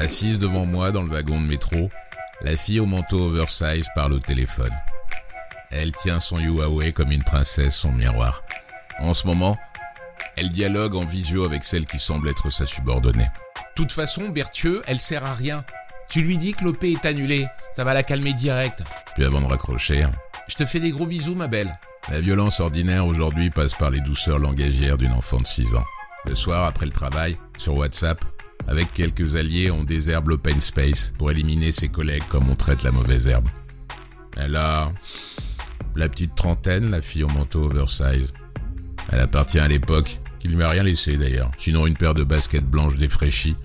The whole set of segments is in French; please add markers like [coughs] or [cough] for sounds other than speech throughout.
Assise devant moi dans le wagon de métro, la fille au manteau oversize parle au téléphone. Elle tient son Huawei comme une princesse son miroir. En ce moment, elle dialogue en visio avec celle qui semble être sa subordonnée. Toute façon, Berthieu, elle sert à rien. Tu lui dis que l'OP est annulé, ça va la calmer direct. Puis avant de raccrocher, je te fais des gros bisous, ma belle. La violence ordinaire aujourd'hui passe par les douceurs langagières d'une enfant de 6 ans. Le soir, après le travail, sur WhatsApp, avec quelques alliés, on désherbe l'open space pour éliminer ses collègues comme on traite la mauvaise herbe. Elle a la petite trentaine, la fille au manteau oversize. Elle appartient à l'époque, qui lui a rien laissé d'ailleurs, sinon une paire de baskets blanches défraîchies,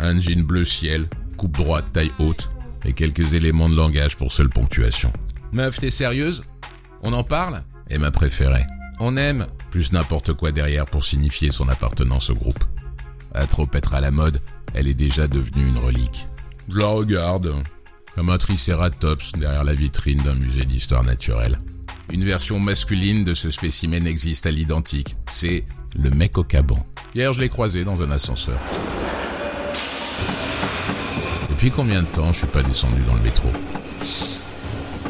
un jean bleu ciel, coupe droite taille haute, et quelques éléments de langage pour seule ponctuation. Meuf, t'es sérieuse? On en parle? Et ma préférée. On aime, plus n'importe quoi derrière pour signifier son appartenance au groupe. À trop être à la mode, elle est déjà devenue une relique. Je la regarde, comme un tricératops derrière la vitrine d'un musée d'histoire naturelle. Une version masculine de ce spécimen existe à l'identique. C'est le mec au caban. Hier, je l'ai croisé dans un ascenseur. Depuis combien de temps je suis pas descendu dans le métro?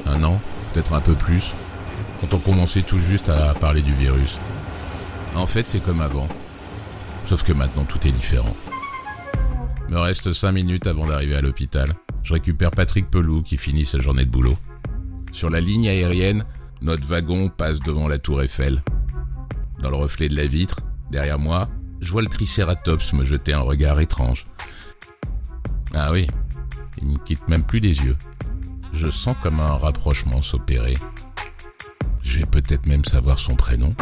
Un an? Peut-être un peu plus? Quand on commençait tout juste à parler du virus. En fait, c'est comme avant. Sauf que maintenant, tout est différent. Me reste 5 minutes avant d'arriver à l'hôpital. Je récupère Patrick Pelou qui finit sa journée de boulot. Sur la ligne aérienne, notre wagon passe devant la tour Eiffel. Dans le reflet de la vitre, derrière moi, je vois le tricératops me jeter un regard étrange. Ah oui, il me quitte même plus des yeux. Je sens comme un rapprochement s'opérer. Je vais peut-être même savoir son prénom.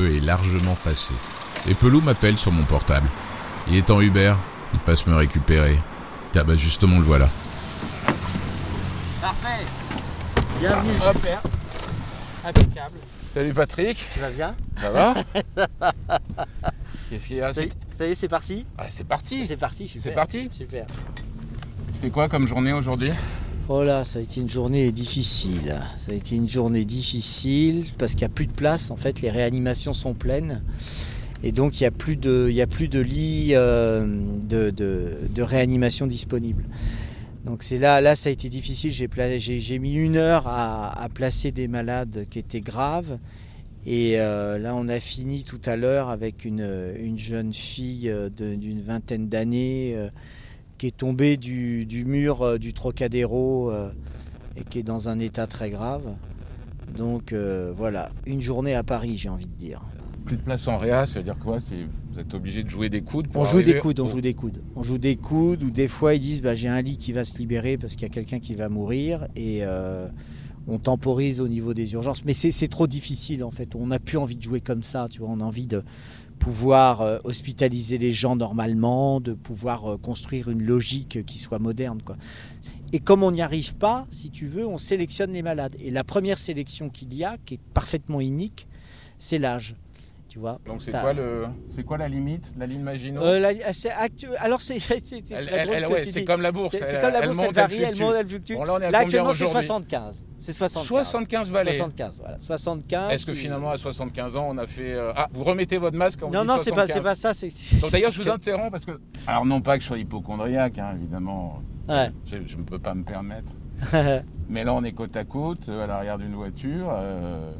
Est largement passée. Et Pelou m'appelle sur mon portable. Il est en Uber, il passe me récupérer. Ah bah justement le voilà. Parfait Bienvenue, super Impeccable. Salut Patrick, Tu vas bien? Ça va? [laughs] Qu'est-ce qu'il y a? Ça y, c'est... ça y est, c'est parti? Ah, c'est parti C'est parti, super. C'est parti? Super. C'était quoi comme journée aujourd'hui? Oh là, ça a été une journée difficile. Ça a été une journée difficile parce qu'il n'y a plus de place. En fait, les réanimations sont pleines. Et donc, il n'y a, plus de- il y a plus de lits euh, de, de- réanimation disponibles. Donc, c'est là, là, ça a été difficile. J'ai, j'ai- mis une heure à, à placer des malades qui étaient graves. Et euh, là, on a fini tout à l'heure avec une, une jeune fille euh, d'une vingtaine d'années qui est tombée du, du mur euh, du Trocadéro euh, et qui est dans un état très grave. Donc euh, voilà, une journée à Paris, j'ai envie de dire. Plus de place en réa, ça veut dire quoi. Vous êtes obligé de jouer des coudes pour On joue des coudes, on joue des coudes. On joue des coudes ou des fois ils disent bah, j'ai un lit qui va se libérer parce qu'il y a quelqu'un qui va mourir et euh, on temporise au niveau des urgences. Mais c'est c'est trop difficile en fait. On n'a plus envie de jouer comme ça, tu vois. On a envie de pouvoir euh, hospitaliser les gens normalement, de pouvoir euh, construire une logique qui soit moderne. Quoi. Et comme on n'y arrive pas, si tu veux, on sélectionne les malades. Et la première sélection qu'il y a, qui est parfaitement unique, c'est l'âge. Tu vois Donc c'est quoi, le... c'est quoi la limite La ligne Maginot euh, la- actu- Alors c'est [laughs] c'est- ce elle- que ouais, tu C'est comme la bourse. C'est comme la bourse, elle varie, elle monte, elle fluctue. Bon, là, on est à Là combien actuellement c'est aujourd'hui 75. C'est 75. 75 balais. 75, voilà. 75. Est-ce que finalement à 75 ans on a fait... euh, Ah, vous remettez votre masque quand vous Non, non, c'est pas, 75. c'est pas ça. c'est- Donc d'ailleurs je vous interromps parce que... [laughs] Alors non pas que je sois hypochondriaque, hein, évidemment, Ouais. je ne peux pas me permettre. [laughs] Mais là on est côte à côte, euh, à l'arrière d'une voiture. euh,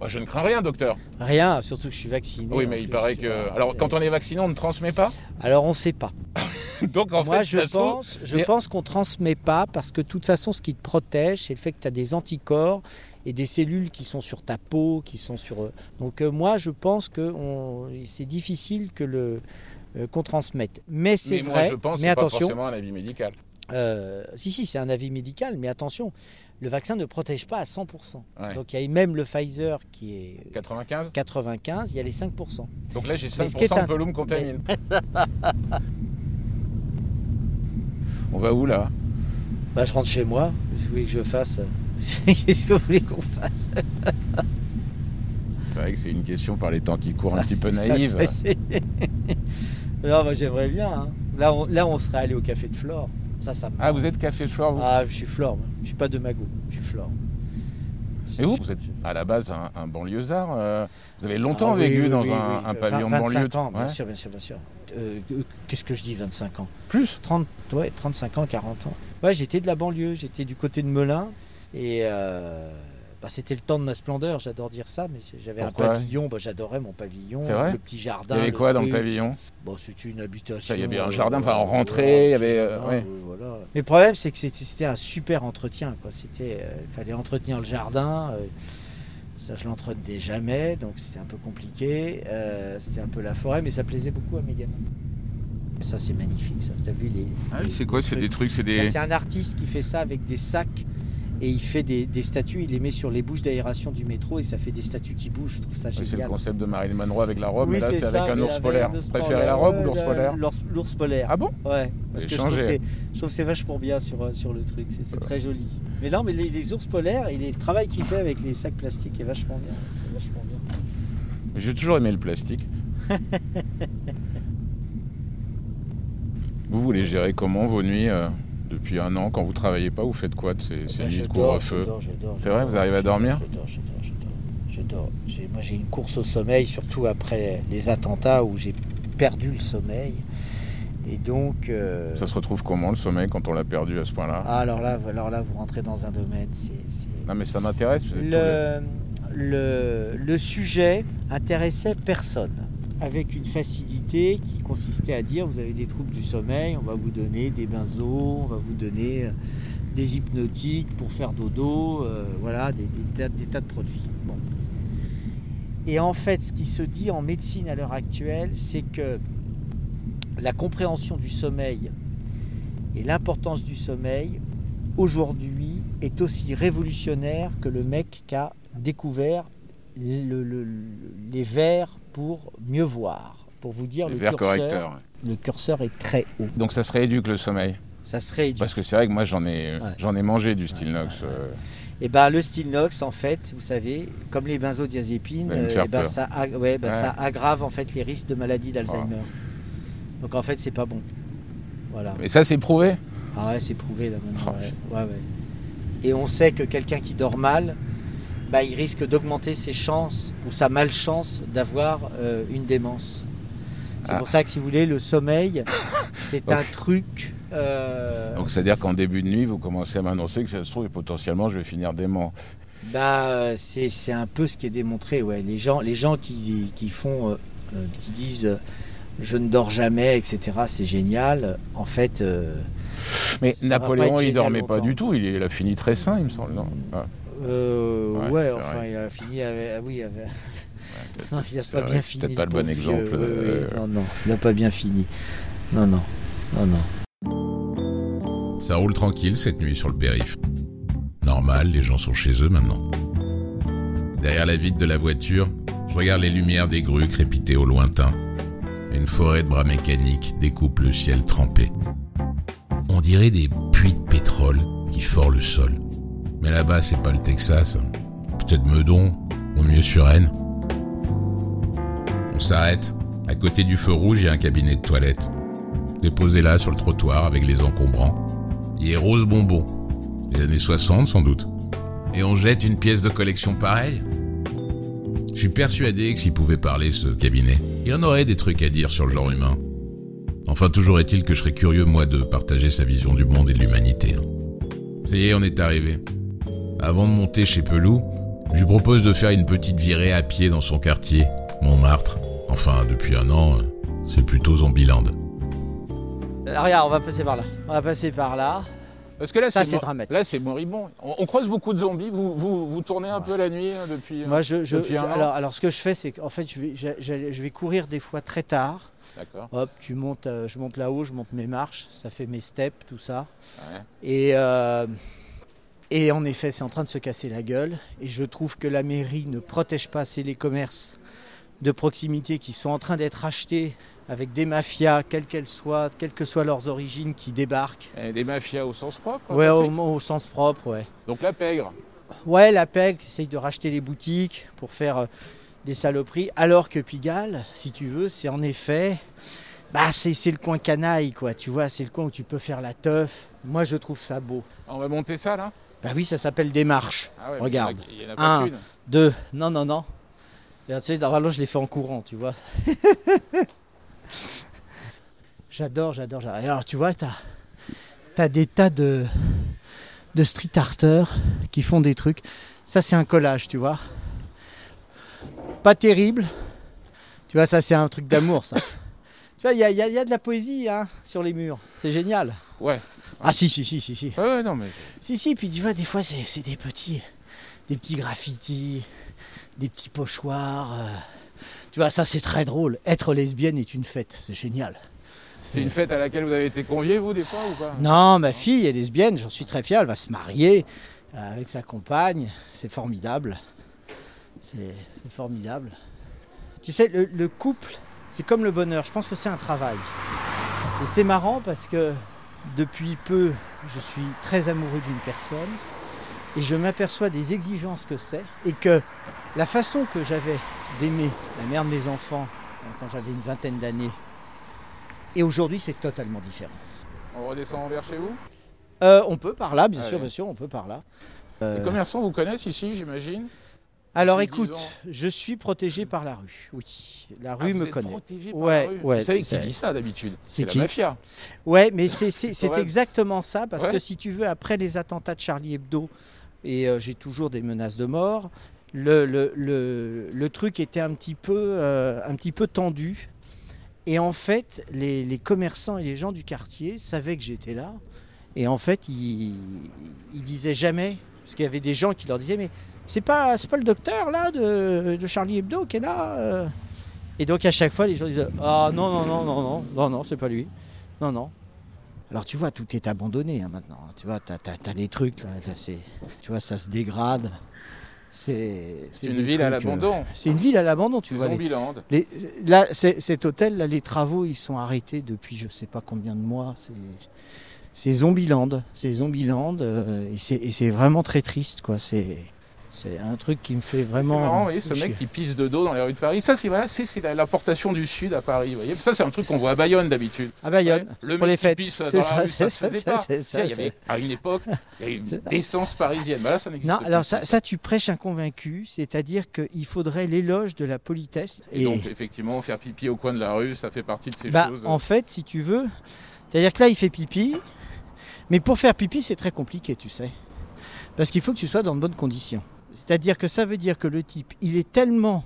bah, je ne crains rien docteur. Rien, surtout que je suis vacciné. Oui mais il plus, paraît que... Alors quand on est vacciné on ne transmet pas Alors on sait pas. [laughs] Donc en Moi, fait, je ça se trouve- pense, je mais- pense qu'on transmet pas parce que de toute façon, ce qui te protège, c'est le fait que tu as des anticorps et des cellules qui sont sur ta peau, qui sont sur. euh, Donc euh, moi, je pense que on- c'est difficile que le euh, qu'on transmette. Mais c'est moi, vrai. je pense mais c'est pas attention, forcément un avis médical. euh, si si, c'est un avis médical, mais attention, le vaccin ne protège pas à 100%. Ouais. Donc il y a même le Pfizer qui est 95 95, il y a les 5%. Donc là, j'ai Mais ce qui est 5% un- de pelum contamine. [laughs] On va où là? Bah, je rentre chez moi. Vous voulez que je fasse? [laughs] Qu'est-ce que vous voulez qu'on fasse? C'est vrai que c'est une question par les temps qui courent un petit peu naïve. Ça, [laughs] non, moi j'aimerais bien. hein. Là, on, là, on serait allé au café de Flore. Ça, ça me- Ah, vous êtes café Flore, vous Ah, je suis Flore. Je suis pas de Mago. Je suis Flore. Et vous, vous êtes à la base un, un banlieusard. euh, vous avez longtemps Ah, oui, vécu oui, dans oui, un, un pavillon de 25 banlieue. ans, bien sûr, bien sûr, bien sûr. Euh, euh, Qu'est-ce que je dis, 25 ans? Plus 30, ouais, 35 ans, 40 ans. Ouais, j'étais de la banlieue. J'étais du côté de Melun. Et euh, bah, c'était le temps de ma splendeur. J'adore dire ça. Mais j'avais un pavillon. Bah, J'adorais mon pavillon. Vrai Le petit jardin. Il y avait quoi dans le pavillon Bon, c'était une habitation. Il y avait un euh, jardin, enfin, on voilà, rentrait, il y avait, euh, jardin, ouais. oui, voilà. Mais le problème, c'est que c'était un super entretien. euh, Il fallait entretenir le jardin. euh, ça, je l'entretenais jamais, donc c'était un peu compliqué. euh, c'était un peu la forêt, mais ça plaisait beaucoup à mes gamins. Ça, c'est magnifique, ça. T'as vu les. Ah les- c'est quoi? C'est des trucs c'est Bah, des. C'est un artiste qui fait ça avec des sacs et il fait des, des statues. Il les met sur les bouches d'aération du métro et ça fait des statues qui bougent. Je trouve ça C'est le concept de Marilyn Monroe avec la robe, Oui, mais là c'est avec un ours polaire. Vous préférez la robe ou l'ours polaire l'ours- polaire. Ah bon Ouais, parce que je trouve, que c'est- je trouve que c'est vachement bien sur, euh, sur le truc, c'est très joli. Mais non, mais les, les ours polaires et les- le travail qu'il fait avec les sacs plastiques est vachement bien. vachement bien. J'ai toujours aimé le plastique. [laughs] vous voulez gérer comment vos nuits euh, depuis un an quand vous travaillez pas Vous faites quoi de ces, ces Ben, nuits de couvre-feu je C'est vrai, vous arrivez à dormir Je dors, je dors, je dors. Je dors. J'ai- Moi, j'ai une course au sommeil, surtout après les attentats où j'ai perdu le sommeil. Et donc. euh, Ça se retrouve comment le sommeil quand on l'a perdu à ce point-là? Ah, alors là, alors là, vous rentrez dans un domaine. c'est- c'est- Non mais ça m'intéresse. les- le, le sujet intéressait personne, avec une facilité qui consistait à dire vous avez des troubles du sommeil, on va vous donner des benzos, on va vous donner euh, des hypnotiques pour faire dodo, euh, voilà, des, tas, de produits. Bon. Et en fait, ce qui se dit en médecine à l'heure actuelle, c'est que la compréhension du sommeil et l'importance du sommeil aujourd'hui est aussi révolutionnaire que le mec qui a découvert le- le- le- les verres pour mieux voir. Pour vous dire, le curseur, le curseur est très haut. Donc ça se rééduque le sommeil. Ça serait Parce que c'est vrai que moi j'en ai, Ouais. j'en ai mangé du Stilnox. ouais, ouais. euh, Et ben le Stilnox, en fait, vous savez, comme les benzodiazépines, me euh, eh ben, ça, ben, ça aggrave en fait les risques de maladie d'Alzheimer. Donc en fait, c'est pas bon. Voilà. Mais ça c'est prouvé. Ah ouais, c'est prouvé là maintenant. Oh. Et on sait que quelqu'un qui dort mal, bah, il risque d'augmenter ses chances ou sa malchance d'avoir euh, une démence. C'est Ah. pour ça que si vous voulez, le sommeil, [laughs] c'est un truc. euh, Donc c'est-à-dire qu'en début de nuit, vous commencez à m'annoncer que ça se trouve et potentiellement je vais finir dément. bah, c'est un peu ce qui est démontré. Ouais. Les gens, les gens qui, qui font, euh, qui disent je ne dors jamais, etc. C'est génial. En fait, Mais Napoléon, il dormait pas du tout. Il, il a fini très sain, il me semble. Non? Ah, euh, Ouais, enfin, vrai. il a fini avec. ah oui, avec- [laughs] Non, il n'a pas vrai, bien fini. Peut-être pas le bon exemple. vieux. Oui, oui, euh, Non, non, il n'a pas bien fini. Non, non, non, non. Ça roule tranquille cette nuit sur le périph. Normal, les gens sont chez eux maintenant. Derrière la vitre de la voiture, je regarde les lumières des grues crépiter au lointain. Une forêt de bras mécaniques découpe le ciel trempé. On dirait des puits de pétrole qui forent le sol. Mais là-bas, c'est pas le Texas. Peut-être Meudon, ou mieux Suresnes. On s'arrête. À côté du feu rouge, il y a un cabinet de toilette. Déposé là sur le trottoir avec les encombrants. Il est rose bonbon. Les années 60 sans doute. Et on jette une pièce de collection pareille Je suis persuadé que s'il pouvait parler ce cabinet, il en aurait des trucs à dire sur le genre humain. Enfin, toujours est-il que je serais curieux, moi, de partager sa vision du monde et de l'humanité. hein. Ça y est, on est arrivé. Avant de monter chez Pelou, je lui propose de faire une petite virée à pied dans son quartier, Montmartre. Enfin, depuis un an, euh, c'est plutôt Zombieland. Là, regarde, on va passer par là. On va passer par là. Parce que là, Ça, c'est dramatique. Là, c'est moribond. On, on croise beaucoup de zombies. Vous, vous, vous tournez un peu la nuit hein, depuis. euh, Moi, je, je- depuis un je- an alors, alors, ce que je fais, c'est qu'en fait, je vais, je, je- je vais courir des fois très tard. D'accord. Hop, tu montes, euh, je monte là-haut, je monte mes marches, ça fait mes steps, tout ça. Ouais. Et, euh, et en effet, c'est en train de se casser la gueule. Et je trouve que la mairie ne protège pas assez les commerces de proximité qui sont en train d'être achetés avec des mafias, quelles qu'elles soient, quelles que soient leurs origines, qui débarquent. Et des mafias au sens propre. Ouais, au, sens propre, ouais. Donc la pègre. Ouais, la PEG essaye de racheter les boutiques pour faire euh, des saloperies, alors que Pigalle, si tu veux, c'est en effet, bah c'est c'est le coin canaille, quoi. Tu vois, c'est le coin où tu peux faire la teuf. Moi, je trouve ça beau. On va monter ça là? Bah oui, ça s'appelle des marches. Ah ouais, Regarde. Il y en a, il y en a pas Un. Deux. Non, non, non. Tu sais, normalement, je les fais en courant, tu vois. [laughs] j'adore, j'adore, j'adore. Alors, tu vois, t'as as des tas de, de street arters qui font des trucs. Ça, c'est un collage, tu vois. Pas terrible. Tu vois, ça, c'est un truc d'amour, ça. [coughs] Tu vois, il y a, y a- y a de la poésie hein, sur les murs. C'est génial. Ouais. Ah, si, si, si, si, si. Ouais, ouais, non, mais. Si, si, puis tu vois, des fois, c'est des petits, des petits graffitis, des petits pochoirs. euh. Tu vois, ça, c'est très drôle. Être lesbienne est une fête, c'est génial. C'est une fête à laquelle vous avez été convié, vous, des fois, ou pas? Non, ma fille est lesbienne, j'en suis très fier, elle va se marier euh, avec sa compagne, c'est formidable. C'est c'est formidable. Tu sais, le, le couple, c'est comme le bonheur, je pense que c'est un travail. Et c'est marrant parce que depuis peu, je suis très amoureux d'une personne et je m'aperçois des exigences que c'est et que la façon que j'avais d'aimer la mère de mes enfants euh, quand j'avais une vingtaine d'années et aujourd'hui c'est totalement différent. On redescend vers chez vous? Euh, on peut par là, bien sûr, Allez. bien sûr, on peut par là. Les Euh, commerçants vous connaissent ici, j'imagine? Alors écoute, je suis protégé par la rue, oui. La Ah, rue vous me êtes connaît. protégé par Ouais, la rue. ouais, Vous savez qui c'est- dit ça d'habitude C'est la qui mafia. Ouais, mais c'est exactement ça, parce Ouais. que si tu veux, après les attentats de Charlie Hebdo, et euh, j'ai toujours des menaces de mort, le, le, le, le truc était un petit peu, euh, un petit peu tendu. Et en fait, les, les commerçants et les gens du quartier savaient que j'étais là. Et en fait, ils, ils disaient jamais, parce qu'il y avait des gens qui leur disaient, mais c'est pas, c'est pas le docteur là de, de Charlie Hebdo qui est là euh Et donc à chaque fois, les gens disaient, ah non, non, non, non, non, non, non, c'est pas lui. Non, non. Alors tu vois, tout est abandonné hein, maintenant. Tu vois, t'as as, les trucs là, t'as ces- tu vois, ça se dégrade. C'est C'est une des ville à euh, l'abandon. c'est une ville à l'abandon, tu C'est vois. Zombieland. les- là, c'est- cet hôtel, là, les travaux, ils sont arrêtés depuis je sais pas combien de mois. C'est, c'est Zombieland, c'est Zombieland, euh, et, c'est, et c'est vraiment très triste, quoi. C'est, c'est un truc qui me fait C'est vraiment. marrant, vous voyez, ce mec qui pisse de dos dans les rues de Paris. Ça, c'est voilà, c'est c'est la- l'importation du Sud à Paris. Vous voyez, ça, c'est un truc qu'on voit à Bayonne d'habitude. À Bayonne, le pour mec les fêtes. C'est ça, c'est c'est c'est il y avait, à une époque, il y a eu une décence parisienne. Là, ça n'existe Non, plus. alors ça, ça, tu prêches un convaincu, c'est-à-dire qu'il faudrait l'éloge de la politesse. Et, donc, effectivement, faire pipi au coin de la rue, ça fait partie de ces Bah, choses. en fait, si tu veux, c'est-à-dire que là, il fait pipi, mais pour faire pipi, c'est très compliqué, tu sais. Parce qu'il faut que tu sois dans de bonnes conditions. C'est-à-dire que ça veut dire que le type, il est tellement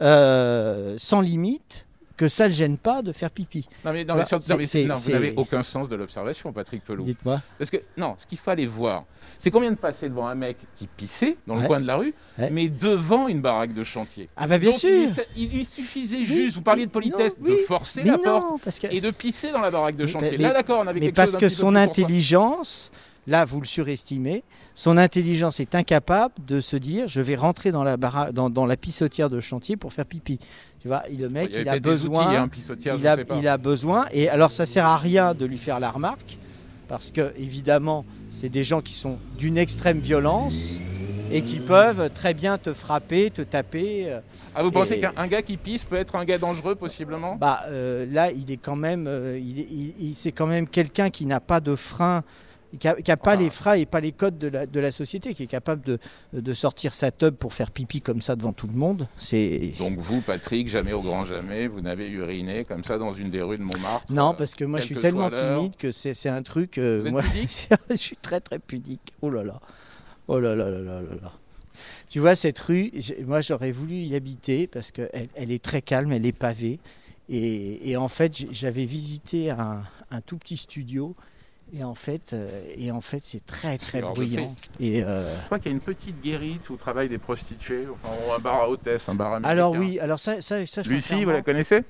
euh, sans limite que ça ne le gêne pas de faire pipi. Non, mais, non, mais non, mais- non, vous n'avez aucun sens de l'observation, Patrick Pelou. Dites-moi. Parce que, non, ce qu'il fallait voir, c'est combien de passer devant un mec qui pissait dans le coin de la rue, Ouais. mais devant une baraque de chantier. Ah bah bien Donc, sûr Il, il suffisait juste, vous parliez de politesse, non, oui, de forcer la porte que... et de pisser dans la baraque de chantier. mais- Là, d'accord, on avait Mais quelque parce chose que son intelligence, là vous le surestimez, son intelligence est incapable de se dire je vais rentrer dans la, bara- dans, dans la pissotière de chantier pour faire pipi. Tu vois, le mec Il il a besoin, outils, hein, il, a, il besoin, et alors ça sert à rien de lui faire la remarque, parce que évidemment c'est des gens qui sont d'une extrême violence et qui peuvent très bien te frapper, te taper. euh, Ah, vous pensez Et- qu'un un gars qui pisse peut être un gars dangereux, possiblement? Bah euh, là, il est quand même, euh, il, est- il- il- c'est quand même quelqu'un qui n'a pas de frein, qui a, qui a pas les freins et pas les codes de la, de la société, qui est capable de, de sortir sa tub pour faire pipi comme ça devant tout le monde. C'est Donc vous, Patrick, jamais au grand jamais, vous n'avez uriné comme ça dans une des rues de Montmartre non, euh, parce que moi je suis tellement timide que c'est, c'est un truc. euh, Vous êtes moi, pudique [laughs] je suis très très pudique. Oh là là, oh là là là là là là. Tu vois cette rue, moi j'aurais voulu y habiter parce qu'elle elle est très calme, elle est pavée. Et, et en fait, j'avais visité un, un tout petit studio. Et en fait, euh, et en fait, c'est très très bruyant. Et euh, Je crois qu'il y a une petite guérite où travaillent des prostituées, enfin ou un bar à hôtesse, un bar américain. alors oui, alors ça, ça, ça Lucie, sincèrement- vous la connaissez?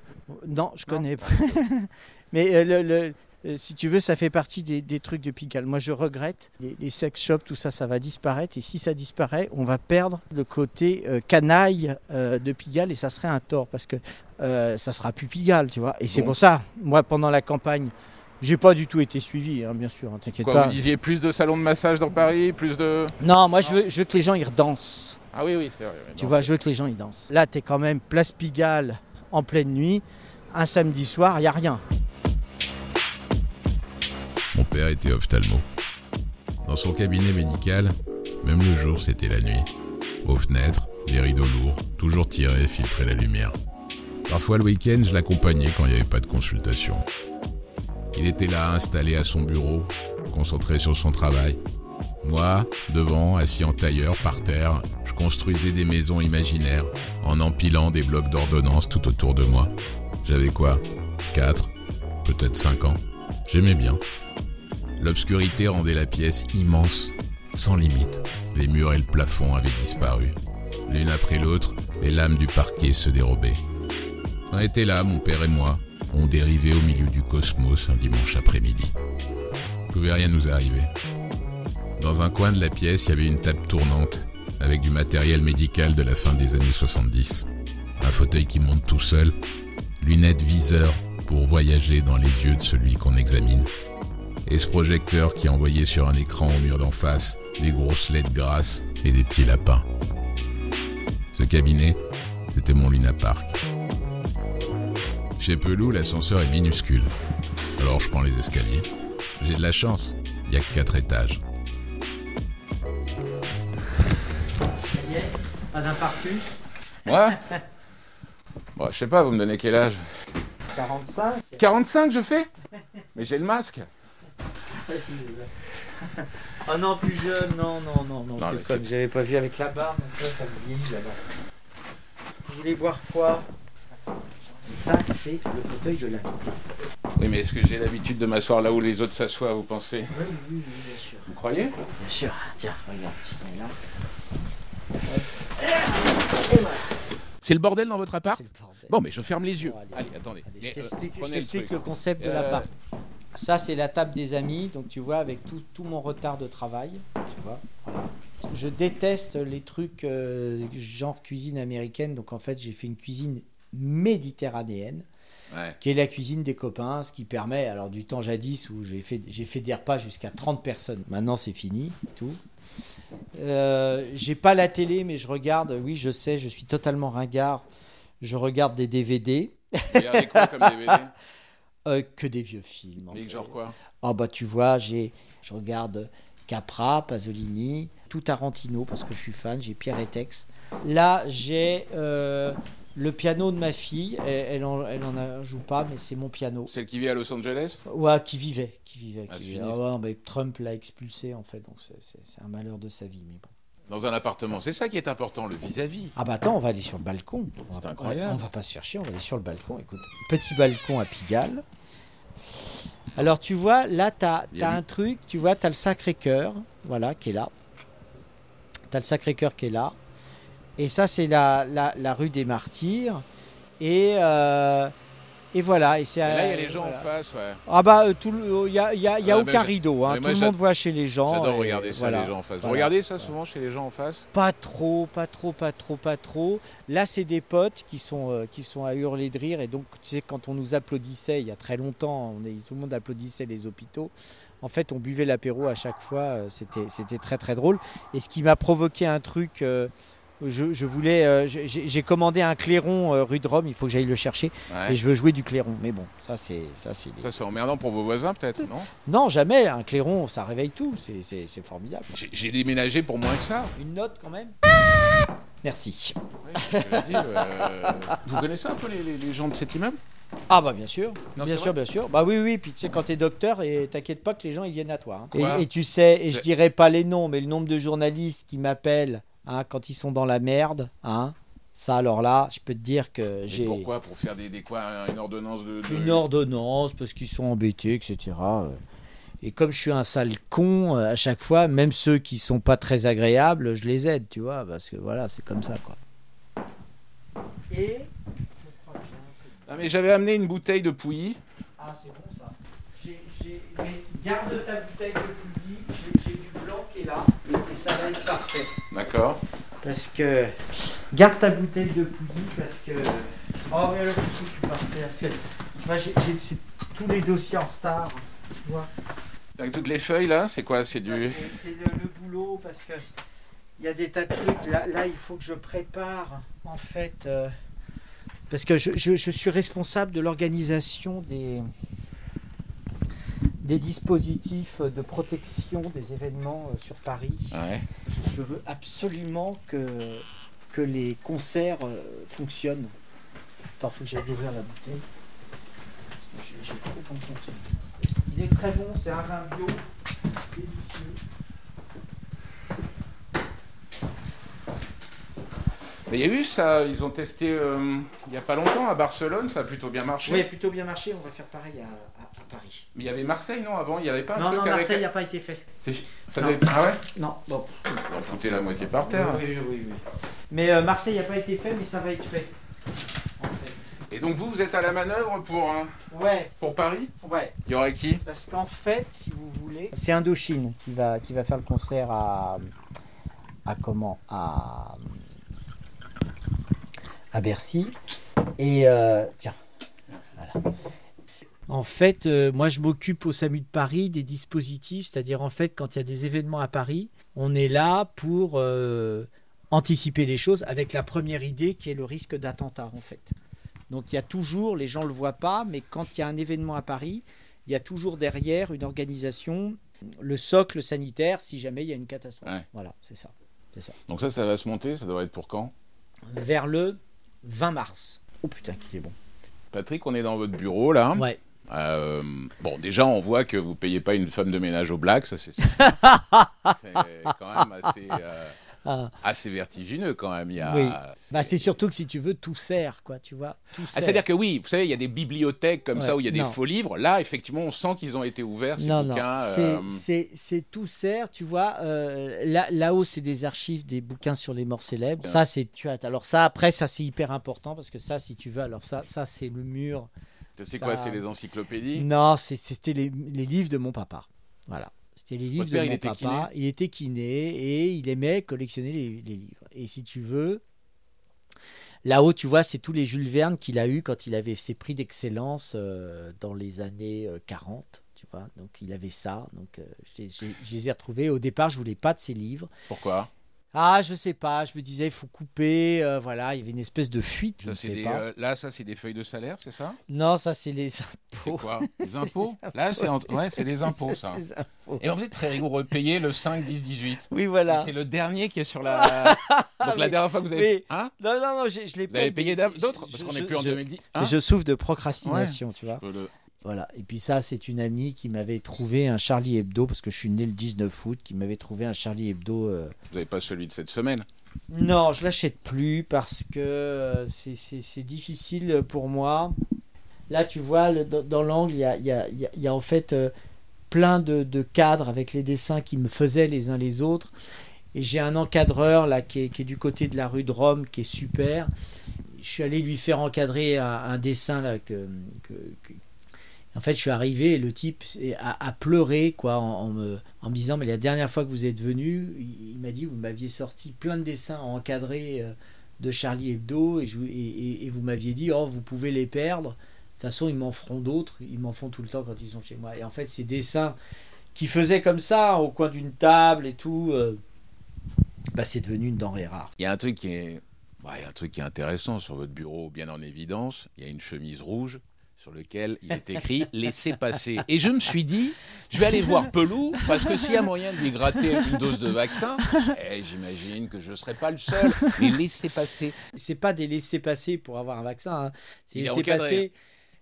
Non, je Non. connais pas. [laughs] Mais euh, le- le- euh, si tu veux, ça fait partie des, des trucs de Pigalle. Moi, je regrette. Les, les sex shops, tout ça, ça va disparaître. Et si ça disparaît, on va perdre le côté euh, canaille euh, de Pigalle. Et ça serait un tort parce que euh, ça sera plus Pigalle, tu vois. Et c'est Bon. pour ça, moi, pendant la campagne, j'ai pas du tout été suivi, hein, bien sûr. hein, T'inquiète Quoi, pas. vous disiez plus de salons de massage dans Paris, plus de... Non, moi, je veux, je veux que les gens y redansent. Ah oui, oui, c'est vrai. Tu vois, je veux que les gens y dansent. Là, tu es quand même place Pigalle en pleine nuit. Un samedi soir, il n'y a rien. Mon père était ophtalmo. Dans son cabinet médical, même le jour, c'était la nuit. Aux fenêtres, les rideaux lourds, toujours tirés, filtraient la lumière. Parfois le week-end, je l'accompagnais quand il n'y avait pas de consultation. Il était là, installé à son bureau, concentré sur son travail. Moi, devant, assis en tailleur, par terre, je construisais des maisons imaginaires en empilant des blocs d'ordonnances tout autour de moi. J'avais quoi? 4, peut-être 5 ans. J'aimais bien. L'obscurité rendait la pièce immense, sans limite. Les murs et le plafond avaient disparu. L'une après l'autre, les lames du parquet se dérobaient. On était là, mon père et moi. On dérivait au milieu du cosmos un dimanche après-midi. Pouvait rien nous arriver. Dans un coin de la pièce, il y avait une table tournante, avec du matériel médical de la fin des années 70. Un fauteuil qui monte tout seul, lunettes viseur pour voyager dans les yeux de celui qu'on examine et ce projecteur qui envoyait sur un écran au mur d'en face des grosses lettres grasses et des pieds lapins. Ce cabinet, c'était mon Luna Park. Chez Pelou, l'ascenseur est minuscule. Alors je prends les escaliers. J'ai de la chance, il n'y a que quatre étages. Pas d'infarctus Moi Bon, je sais pas, vous me donnez quel âge 45 45 je fais Mais j'ai le masque. Oh non, plus jeune, non, non, non, non, Non, je j'avais pas vu avec la barbe, donc ça, ça me vieillit là-bas. Vous voulez voir quoi? Ça, c'est le fauteuil de l'invité. Oui, mais est-ce que j'ai l'habitude de m'asseoir là où les autres s'assoient, vous pensez? Oui, oui, oui, bien sûr. Vous croyez? Bien sûr, tiens, regarde, il est là. C'est le bordel dans votre appart? Bon, mais je ferme les yeux. Bon, allez. allez, attendez. Allez, Mais, je euh, t'explique le concept de Euh, l'appart. Ça, c'est la table des amis. Donc, tu vois, avec tout, tout mon retard de travail, tu vois, voilà. Je déteste les trucs euh, genre cuisine américaine. Donc, en fait, j'ai fait une cuisine méditerranéenne, Ouais. qui est la cuisine des copains, ce qui permet, alors du temps jadis où j'ai fait, j'ai fait des repas jusqu'à 30 personnes. Maintenant, c'est fini, tout. Euh, j'ai pas la télé, mais je regarde, oui, je sais, je suis totalement ringard. Je regarde des DVD, regardez quoi comme DVD [laughs] euh, que des vieux films. en Mais fait. genre quoi? Ah bah tu vois, j'ai, je regarde Capra, Pasolini, tout Tarantino parce que je suis fan, j'ai Pierre Etex. Là, j'ai euh, le piano de ma fille, elle, elle en, elle en a- joue pas, mais c'est mon piano. Celle qui vit à Los Angeles? Ouais, qui vivait, qui vivait. Ah, qui vivait. Ah ouais, mais Trump l'a expulsé en fait, donc c'est, un malheur de sa vie. Mais bon. Dans un appartement. C'est ça qui est important, le vis-à-vis. Ah bah attends, on va aller sur le balcon. On C'est incroyable. On, va pas se faire chier, on va aller sur le balcon. Écoute, petit balcon à Pigalle. Alors tu vois, là tu as, Il y a un truc, tu vois, tu as le Sacré-Cœur, voilà, qui est là. Tu as le Sacré-Cœur qui est là. Et ça, c'est la, la, la rue des Martyrs. Et, euh, et voilà. Et, c'est, Et là, il y a euh, les gens voilà. en face, ouais. Ah bah, il n'y a, y a- y Ah, aucun rideau. hein. Tout le monde voit chez les gens. J'adore et regarder ça, voilà. les gens en face. Vous regardez ça souvent chez les gens en face? Pas trop, pas trop, pas trop, pas trop. Là, c'est des potes qui sont, euh, qui sont à hurler de rire. Et donc, tu sais, quand on nous applaudissait il y a très longtemps, on est, tout le monde applaudissait les hôpitaux. En fait, on buvait l'apéro à chaque fois. euh, C'était, c'était très, très drôle. Et ce qui m'a provoqué un truc. euh, je, je voulais, euh, j'ai, commandé un clairon euh, rue de Rome. Il faut que j'aille le chercher. Ouais. Et je veux jouer du clairon. Mais bon, ça, c'est, ça, c'est. Ça, c'est emmerdant pour vos voisins, peut-être, non? Non, jamais. Un clairon, ça réveille tout. C'est, formidable. J'ai- déménagé pour moins que ça. Une note quand même? Merci. Oui, dit, euh, Vous connaissez un peu les, les- les gens de cet immeuble? Ah bah bien sûr, Non, bien sûr, bien sûr. Bah oui, oui, puis tu sais, quand t'es docteur, et t'inquiète pas que les gens, ils viennent à toi. hein. Et, et tu sais, et je dirais pas les noms, mais le nombre de journalistes qui m'appellent hein, quand ils sont dans la merde, hein, Ça, alors là, je peux te dire que j'ai pourquoi? Pour faire des, des quoi Une ordonnance de. de- une ordonnance parce qu'ils sont embêtés, etc. euh. Et comme je suis un sale con, euh, à chaque fois, même ceux qui sont pas très agréables, je les aide, tu vois, parce que voilà, c'est comme ça, quoi. Et Ah, mais j'avais amené une bouteille de Pouilly. Ah, c'est bon ça. Mais garde ta bouteille de pouilly, là, et, et ça va être parfait. D'accord. Parce que. Garde ta bouteille de pouilly, parce que. Oh, mais alors, tu vas faire Parce que, moi, j'ai, tous les dossiers en retard, tu vois. Avec toutes les feuilles là, c'est quoi? C'est du. C'est, le, le boulot, parce que. Il y a des tas de trucs. Là, là il faut que je prépare, en fait. euh, parce que je, je- je suis responsable de l'organisation des, des dispositifs de protection des événements euh, sur Paris. Ouais. Je veux absolument que, que les concerts euh, fonctionnent. Attends, faut que j'aille ouvrir la bouteille. J'ai trop confiance. Il est très bon, c'est un vin bio, délicieux. Mais il y a eu ça, ils ont testé euh, il n'y a pas longtemps à Barcelone, ça a plutôt bien marché. Oui, plutôt bien marché, on va faire pareil à, à- à Paris. Mais il y avait Marseille, non Avant, il n'y avait pas un non, truc non. Marseille n'a pas été fait. Ça Non. devait- Ah ouais Non, bon. On foutait la moitié par terre. Oui, oui, oui, oui. Mais euh, Marseille n'a pas été fait, mais ça va être fait. En fait. Et donc vous, vous êtes à la manœuvre pour, euh, Ouais, pour Paris ouais. Il y aurait qui Parce qu'en fait, si vous voulez, c'est Indochine qui va, qui va faire le concert à, à comment? À, à Bercy. Et euh, tiens, voilà. En fait, euh, moi, je m'occupe au SAMU de Paris des dispositifs, c'est-à-dire en fait, quand il y a des événements à Paris, on est là pour euh, anticiper les choses avec la première idée qui est le risque d'attentat, en fait. Donc, il y a toujours, les gens ne le voient pas, mais quand il y a un événement à Paris, il y a toujours derrière une organisation, le socle sanitaire, si jamais il y a une catastrophe. Ouais. Voilà, c'est ça. C'est ça. Donc ça, ça va se monter, ça doit être pour quand? Vers le 20 mars. Oh putain, qu'il est bon. Patrick, on est dans votre bureau là. Ouais. Euh, bon, déjà, on voit que vous payez pas une femme de ménage au black, ça c'est [laughs] c'est quand même assez, euh, Ah, assez vertigineux quand même. Il y a, Oui. bah, c'est surtout que si tu veux, tout sert, quoi, tu vois. Tout Ah. C'est-à-dire que oui, vous savez, il y a des bibliothèques comme ça où il y a des faux livres. Là, effectivement, on sent qu'ils ont été ouverts, ces non, non, bouquins. c'est, euh, c'est, c'est tout sert, tu vois. euh, là, là-haut, c'est des archives, des bouquins sur les morts célèbres. Bien. Ça, c'est, alors ça, après, ça, c'est hyper important parce que ça, si tu veux, alors ça, ça, c'est le mur. c'est ça- quoi C'est les encyclopédies? Non, c'est- c'était les, les livres de mon papa. Voilà. C'était les livres Votre de père, mon il papa. Il était kiné et il aimait collectionner les, les livres. Et si tu veux, là-haut, tu vois, c'est tous les Jules Verne qu'il a eu quand il avait ses prix d'excellence euh, dans les années euh, 40. Tu vois, donc il avait ça. Donc euh, je, les, ai retrouvés. Au départ, je voulais pas de ces livres. Pourquoi? Ah, je sais pas. Je me disais, il faut couper. euh, voilà, il y avait une espèce de fuite. je ça, ne c'est sais des, pas. euh, Là, ça, c'est des feuilles de salaire, c'est ça? Non, ça c'est les C'est impôts. quoi? [laughs] Des impôts Les Là, c'est en- ouais, c'est des [laughs] impôts, ça. les impôts. Et on fait très rigoureux. Payer le 5, 10, 18. Oui, voilà. C'est le dernier qui est sur la. [laughs] Donc la dernière fois que vous avez. Oui. Hein? Non, non, non, je, je l'ai Vous avez payé mais c'est- d'autres? Parce qu'on n'est plus en je- 2010. Hein? Je souffre de procrastination, tu vois. Je peux le- Voilà. Et puis ça, c'est une amie qui m'avait trouvé un Charlie Hebdo, parce que je suis né le 19 août, qui m'avait trouvé un Charlie Hebdo. euh, Vous n'avez pas celui de cette semaine? Non, je l'achète plus parce que euh, c'est- c'est c'est difficile pour moi. Là, tu vois, le- dans, dans l'angle, il y a, il y a- il y a- il y a en fait euh, plein de, de cadres avec les dessins qui me faisaient les uns les autres. Et j'ai un encadreur là qui est, qui est du côté de la rue de Rome, qui est super. Je suis allé lui faire encadrer un, un dessin là que, que- que- En fait, je suis arrivé et le type a, pleuré quoi, en, me, disant Mais la dernière fois que vous êtes venu, il, m'a dit Vous m'aviez sorti plein de dessins encadrés euh, de Charlie Hebdo et, vous- m'aviez dit Oh, vous pouvez les perdre. De toute façon, ils m'en feront d'autres. Ils m'en font tout le temps quand ils sont chez moi. Et en fait, ces dessins qui faisaient comme ça, au coin d'une table et tout, euh, bah, c'est devenu une denrée rare. Il y a un truc il y a un truc qui est intéressant sur votre bureau, bien en évidence. Il y a une chemise rouge sur laquelle il est écrit Laissez passer. Et je me suis dit, je vais aller voir Pelou, parce que s'il y a moyen de lui gratter une dose de vaccin, eh, j'imagine que je ne serai pas le seul. Mais laissez passer. c'est pas des laissés passer pour avoir un vaccin. hein. C'est encadré. passer.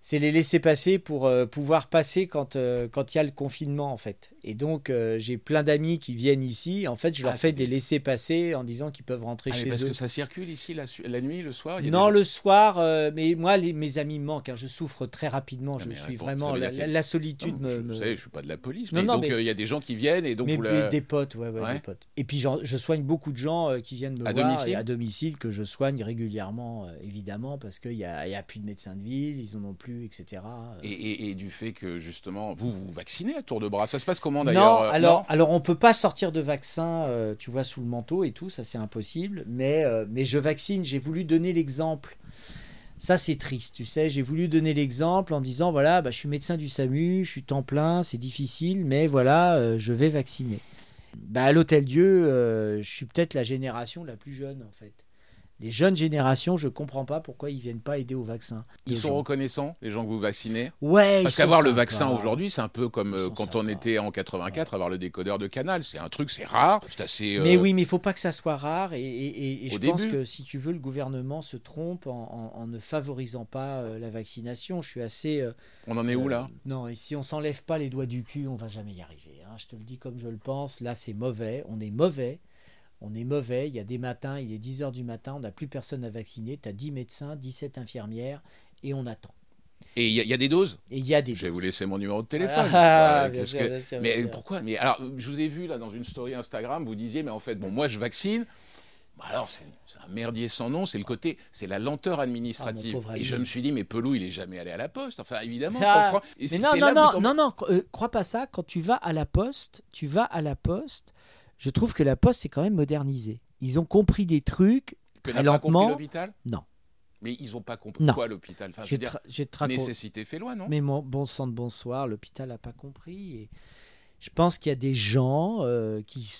C'est les laisser passer pour euh, pouvoir passer quand euh, quand il y a le confinement en fait. Et donc euh, j'ai plein d'amis qui viennent ici. En fait, je leur Ah, fais des laissés passer en disant qu'ils peuvent rentrer Ah, mais chez parce eux. que ça circule ici la, nuit, le soir. y a Non, des le soir, mais moi, les- mes amis me manquent. hein, je souffre très rapidement. Ah, je suis bon, vraiment la, y solitude Non, me, je me- sais, je suis pas de la police, mais non, donc mais- il y a des gens qui viennent et donc mais des, potes, ouais, ouais, Ouais. des potes. Et puis je soigne beaucoup de gens qui viennent me À voir domicile à domicile que je soigne régulièrement, évidemment, parce qu'il n'y a, y a plus de médecins de ville, ils en ont plus, etc. euh. Et, et- et du fait que justement vous vous vaccinez à tour de bras, ça se passe comment d'ailleurs euh, alors, non alors on peut pas sortir de vaccin, euh, tu vois, sous le manteau et tout, ça c'est impossible. Mais, euh, mais je vaccine, j'ai voulu donner l'exemple. Ça c'est triste, tu sais. J'ai voulu donner l'exemple en disant voilà, bah, je suis médecin du SAMU, je suis temps plein, c'est difficile, mais voilà, euh, je vais vacciner. Bah, à l'Hôtel Dieu, je suis peut-être la génération la plus jeune en fait. Les jeunes générations, je comprends pas pourquoi ils viennent pas aider au vaccin. Ils sont gens. reconnaissants, les gens que vous vaccinez? Ouais, Parce qu'avoir le vaccin aujourd'hui, c'est un peu comme euh, quand on était en 84, avoir le décodeur de canal. C'est un truc, c'est rare, c'est assez. euh, Mais oui, mais il faut pas que ça soit rare. Et, et- et- et Au je pense que si tu veux, le gouvernement se trompe en, en- en ne favorisant pas euh, la vaccination. Je suis assez. euh, On en est où euh, là? Non, et si on s'enlève pas les doigts du cul, on va jamais y arriver. hein. Je te le dis comme je le pense. Là, c'est mauvais. On est mauvais. On est mauvais. Il y a des matins, il est 10 heures du matin, on n'a plus personne à vacciner. Tu as 10 médecins, 17 infirmières et on attend. Et il y, a- il y a des doses? Et il y a des. Je vais vous laisser mon numéro de téléphone. Ah, [laughs] Voilà, bien qu'est-ce sûr, que- bien sûr, bien Mais sûr. pourquoi? Mais alors, je vous ai vu là dans une story Instagram, vous disiez, mais en fait, bon, moi je vaccine. Bah alors, c'est un merdier sans nom, c'est le côté, c'est la lenteur administrative. Ah, et je me suis dit, mais Pelou, il est jamais allé à la poste. Enfin, évidemment. Ah, Mais non, non, là non, non, non, euh, crois pas ça. Quand tu vas à la poste, tu vas à la poste. Je trouve que la poste c'est quand même modernisé. Ils ont compris des trucs Que très n'a pas compris lentement. l'hôpital Non. Mais ils n'ont pas compris Non. quoi l'hôpital? Enfin, je veux dire, nécessité fait loi, non? Mais mon bon sang de bonsoir, l'hôpital n'a pas compris. Et je pense qu'il y a des gens euh, qui,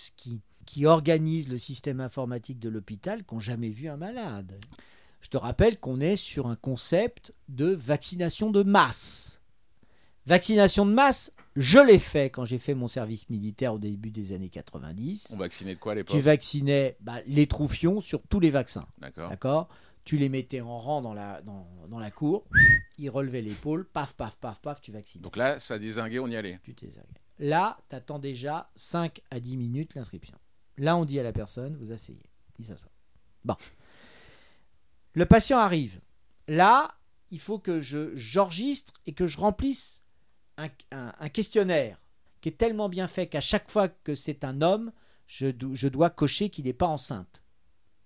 qui organisent le système informatique de l'hôpital qui n'ont jamais vu un malade. Je te rappelle qu'on est sur un concept de vaccination de masse. Vaccination de masse, je l'ai fait quand j'ai fait mon service militaire au début des années 90. On vaccinait de quoi à Tu l'époque vaccinais bah, les troufions sur tous les vaccins. D'accord. D'accord? Tu les mettais en rang dans la, dans, dans la cour, ils relevaient l'épaule, paf, paf, paf, paf, tu vaccinais. Donc là, ça désinguait, on y allait. Tu zagué. Là, tu attends déjà 5 à 10 minutes l'inscription. Là, on dit à la personne, vous asseyez. Il s'assoit. Bon. Le patient arrive. Là, il faut que je j'enregistre et que je remplisse un, un- un questionnaire qui est tellement bien fait qu'à chaque fois que c'est un homme, je, do- je dois cocher qu'il n'est pas enceinte.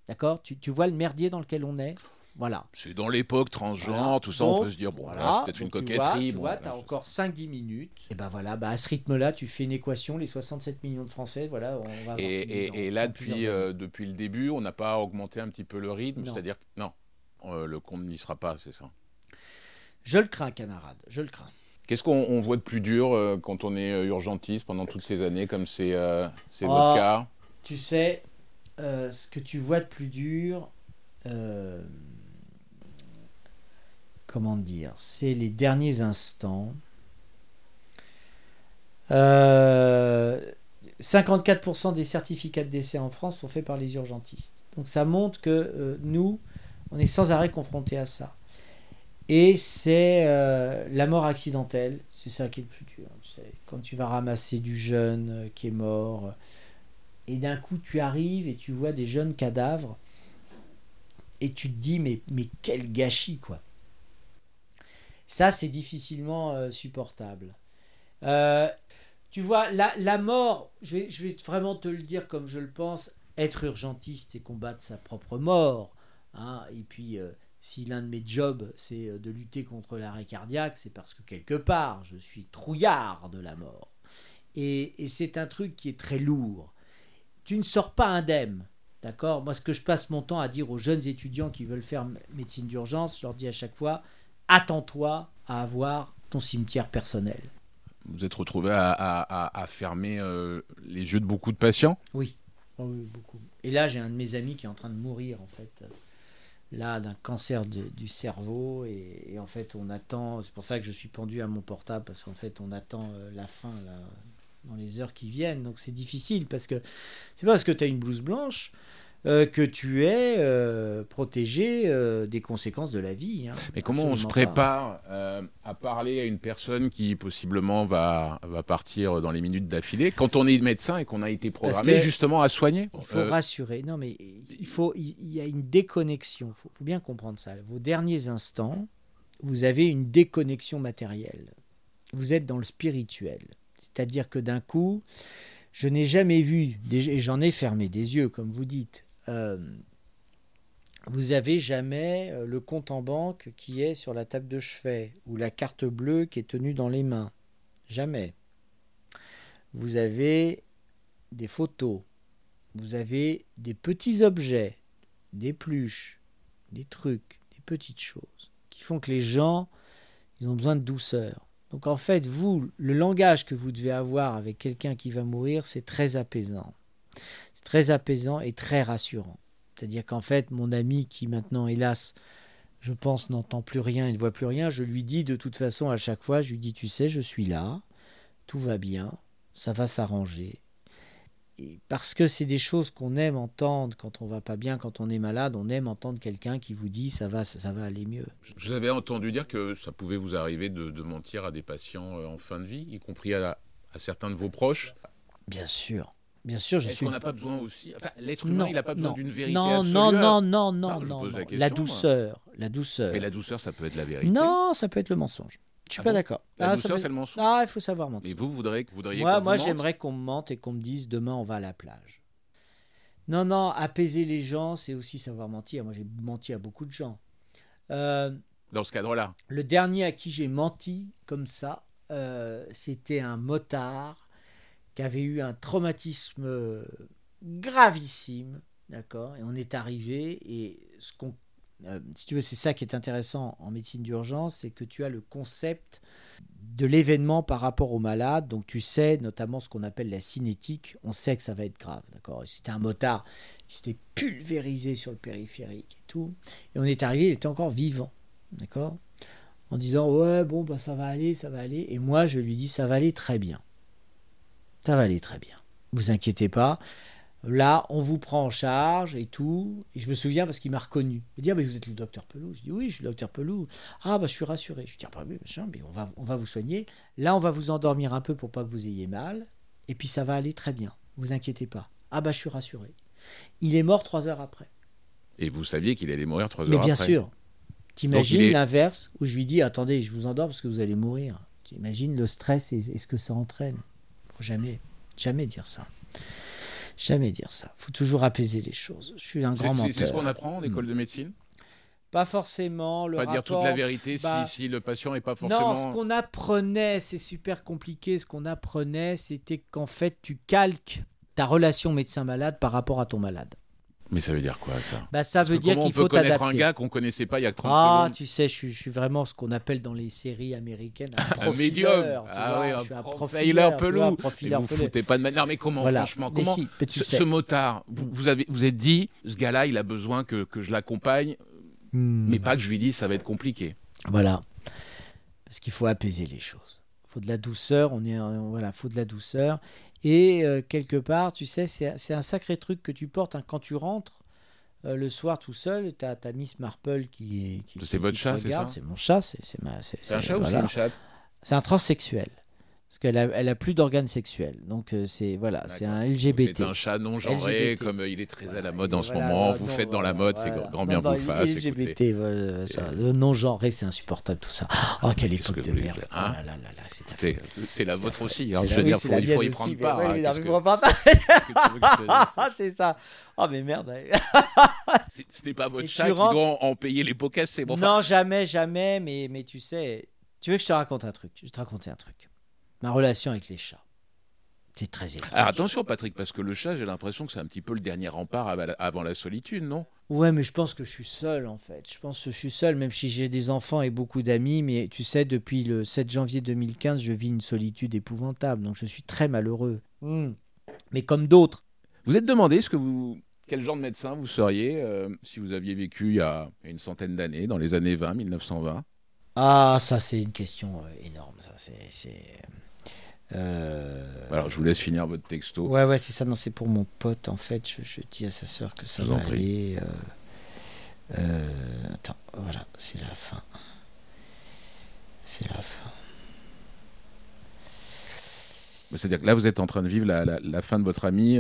D'accord? Tu, tu vois le merdier dans lequel on est? Voilà. C'est dans l'époque transgenre, Voilà. tout ça, on peut se dire, bon, voilà. là, c'est peut-être une Donc, tu coquetterie. vois, Tu bon, as je- encore 5-10 minutes. Et ben voilà, bah à ce rythme-là, tu fais une équation, les 67 millions de Français, voilà, on va Et, et- dans- et là, depuis, euh, depuis le début, on n'a pas augmenté un petit peu le rythme Non. C'est-à-dire que non, euh, le compte n'y sera pas, c'est ça. Je le crains, camarade, je le crains. Qu'est-ce qu'on on voit de plus dur euh, quand on est euh, urgentiste pendant toutes ces années, comme c'est euh, Oh. votre cas? Tu sais, euh, ce que tu vois de plus dur, comment dire, c'est les derniers instants. Euh, 54% des certificats de décès en France sont faits par les urgentistes. Donc ça montre que nous, on est sans arrêt confrontés à ça. Et c'est euh, la mort accidentelle, c'est ça qui est le plus dur. Quand tu vas ramasser du jeune euh, qui est mort, euh, et d'un coup tu arrives et tu vois des jeunes cadavres, et tu te dis mais, mais quel gâchis quoi. Ça c'est difficilement supportable. Tu vois, la, la mort, je vais, je vais vraiment te le dire comme je le pense, être urgentiste, c'est combattre sa propre mort. hein. et puis, si l'un de mes jobs, c'est euh, de lutter contre l'arrêt cardiaque, c'est parce que quelque part, je suis trouillard de la mort. Et, et c'est un truc qui est très lourd. Tu ne sors pas indemne. D'accord? Moi, ce que je passe mon temps à dire aux jeunes étudiants qui veulent faire médecine d'urgence, je leur dis à chaque fois attends-toi à avoir ton cimetière personnel. Vous êtes retrouvé à, à- à- à fermer euh, les yeux de beaucoup de patients? Oui. Oh oui, beaucoup. Et là, j'ai un de mes amis qui est en train de mourir, en fait. Là, d'un cancer du cerveau. Et, et en fait, on attend. C'est pour ça que je suis pendu à mon portable, parce qu'en fait, on attend euh, la fin, là, dans les heures qui viennent. Donc, c'est difficile, parce que c'est pas parce que tu as une blouse blanche euh, que tu es euh, protégé euh, des conséquences de la vie. hein. Mais comment on se prépare à parler à une personne qui possiblement va, va partir dans les minutes d'affilée quand on est médecin et qu'on a été programmé justement à soigner? Il faut rassurer. Non, mais il faut. Il y a une déconnexion. Il faut, faut bien comprendre ça. Vos derniers instants, vous avez une déconnexion matérielle. Vous êtes dans le spirituel. C'est-à-dire que d'un coup, je n'ai jamais vu, et j'en ai fermé des yeux, comme vous dites. Euh, vous avez jamais euh, le compte en banque qui est sur la table de chevet ou la carte bleue qui est tenue dans les mains. Jamais. Vous avez des photos, vous avez des petits objets, des pluches, des trucs, des petites choses qui font que les gens, ils ont besoin de douceur. Donc en fait, vous, le langage que vous devez avoir avec quelqu'un qui va mourir, c'est très apaisant. C'est très apaisant et très rassurant. C'est-à-dire qu'en fait, mon ami qui maintenant, hélas, je pense, n'entend plus rien et ne voit plus rien, je lui dis de toute façon à chaque fois, je lui dis, tu sais, je suis là, tout va bien, ça va s'arranger. Parce que c'est des choses qu'on aime entendre quand on va pas bien, quand on est malade, on aime entendre quelqu'un qui vous dit ça va, ça, ça va aller mieux. Vous avais entendu dire que ça pouvait vous arriver de, de mentir à des patients euh, en fin de vie, y compris à, à certains de vos proches. Bien sûr, bien sûr, je Est-ce suis. qu'on n'a pas besoin aussi Enfin, l'être humain, il n'a pas besoin non, d'une vérité non, absolue. non, non, non, non, non, la non. question, La moi. douceur, la douceur. Mais la douceur, ça peut être la vérité. Non, ça peut être le mensonge. Je suis Ah pas bon d'accord. La Ah, ça douceur, peut c'est le mensonge. Ah, il faut savoir Et mentir. vous, vous voudriez, vous voudriez Moi, qu'on moi vous j'aimerais qu'on me mente et qu'on me dise demain on va à la plage. Non, non, apaiser les gens, c'est aussi savoir mentir. Moi, j'ai menti à beaucoup de gens. Euh, Dans ce cadre-là. le dernier à qui j'ai menti comme ça, euh, c'était un motard qui avait eu un traumatisme euh, gravissime, d'accord Et on est arrivé et ce qu'on, euh, si tu veux, c'est ça qui est intéressant en médecine d'urgence, c'est que tu as le concept de l'événement par rapport au malade, donc tu sais notamment ce qu'on appelle la cinétique, on sait que ça va être grave, d'accord. C'était un motard, il s'était pulvérisé sur le périphérique et tout, et on est arrivé, il était encore vivant, d'accord En disant ouais bon bah ça va aller, ça va aller, et moi je lui dis ça va aller très bien, ça va aller très bien, vous inquiétez pas. Là, on vous prend en charge et tout. Et je me souviens parce qu'il m'a reconnu. Il dit ah, mais vous êtes le docteur Pelou. Je dis oui, je suis le docteur Pelou. Ah bah je suis rassuré. Je dis ah bah oui, machin, mais on va, on va vous soigner. Là, on va vous endormir un peu pour pas que vous ayez mal. Et puis ça va aller très bien. Vous inquiétez pas. Ah bah je suis rassuré. Il est mort trois heures après. Et vous saviez qu'il allait mourir trois heures Mais après. bien sûr. T'imagines est- l'inverse où je lui dis attendez, je vous endors parce que vous allez mourir. T'imagines le stress et, et ce que ça entraîne. Faut jamais, jamais dire ça. Jamais dire ça. Faut toujours apaiser les choses. Je suis un grand menteur. C'est ce qu'on apprend en école de médecine? Pas forcément le Pas dire toute la vérité si- bah, si, le patient n'est pas forcément. Non, ce qu'on apprenait, c'est super compliqué. Ce qu'on apprenait, c'était qu'en fait, tu calques ta relation médecin-malade par rapport à ton malade. Mais ça veut dire quoi ça? Bah, ça Parce veut dire qu'il faut connaître un gars qu'on connaissait pas il y a 30 Ah, secondes? tu sais, je suis, je suis vraiment ce qu'on appelle dans les séries américaines un [laughs] Un profileur, médium tu Ah vois, oui, je un suis un profiler profileur, tu pelou vois, un profileur vous pelou. foutez pas de manière. Mais comment, Voilà. franchement Mais comment si, ce motard, vous, vous avez, vous êtes dit, ce gars-là, il a besoin que, que je l'accompagne, Hmm. mais pas que je lui dise ça va être compliqué. Voilà. Parce qu'il faut apaiser les choses. Il faut de la douceur, on est euh, voilà, faut de la douceur et euh, quelque part, tu sais, c'est un sacré truc que tu portes hein. quand tu rentres euh, le soir tout seul, tu as, Miss Marple qui est qui, C'est votre qui chat, c'est ça? C'est mon chat, c'est c'est ma c'est C'est un chat ou c'est une chatte? C'est un transsexuel. Parce qu'elle a, elle a plus d'organes sexuels. Donc euh, c'est voilà, c'est un LGBT. C'est un chat non genré, LGBT. comme euh, il est très à la mode en ce voilà, moment. non, Vous non, faites dans la mode, c'est grand Non, bien non, vous fasse. LGBT, ça. le non-genré, c'est insupportable tout ça. Oh, quelle époque que de merde. dire, hein oh là là là c'est la vôtre aussi. Hein. Je veux dire, faut- il faut y prendre part. hein, non, [laughs] c'est ça. Oh, mais merde. [laughs] Ce n'est pas votre chat qui doit en- payer les pots cassés. Bon, enfin, non, jamais, jamais, mais, mais tu sais, tu veux que je te raconte un truc? Je vais te raconter un truc. Ma relation avec les chats. C'est très étrange. Alors attention, Patrick, parce que le chat, j'ai l'impression que c'est un petit peu le dernier rempart av- avant la solitude, non? Ouais, mais je pense que je suis seul en fait. Je pense que je suis seul, même si j'ai des enfants et beaucoup d'amis. Mais tu sais, depuis le 7 janvier 2015, je vis une solitude épouvantable. Donc je suis très malheureux. Hmm. Mais comme d'autres. Vous êtes demandé ce que vous, quel genre de médecin vous seriez euh, si vous aviez vécu il y a une centaine d'années, dans les années 20, 1920 Ah, ça c'est une question euh, énorme. Ça, c'est, c'est, euh, Alors, je vous laisse finir votre texto. Ouais, ouais, c'est ça. Non, c'est pour mon pote, en fait. Je, je dis à sa sœur que ça Je va aller. euh, euh, attends, voilà, c'est la fin. C'est la fin. C'est-à-dire que là, vous êtes en train de vivre la, la- la fin de votre ami.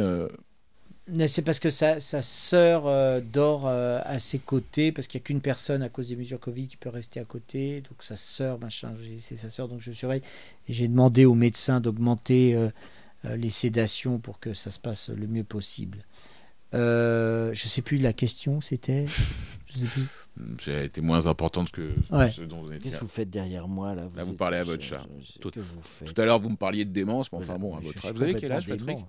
C'est parce que sa, sa sœur euh, dort euh, à ses côtés, parce qu'il n'y a qu'une personne à cause des mesures Covid qui peut rester à côté. Donc sa sœur, machin, c'est sa sœur, donc je surveille. Et j'ai demandé au médecin d'augmenter euh, les sédations pour que ça se passe le mieux possible. Euh, je sais plus la question, c'était. Je sais plus. J'ai été moins importante que Ouais. ce dont vous étiez. Qu'est-ce que vous faites derrière moi là Là, vous parlez à votre chat. je- je- Tout- que vous faites Tout à l'heure, vous me parliez de démence, mais enfin bon, à votre âge. Vous avez quel âge, Patrick? dément.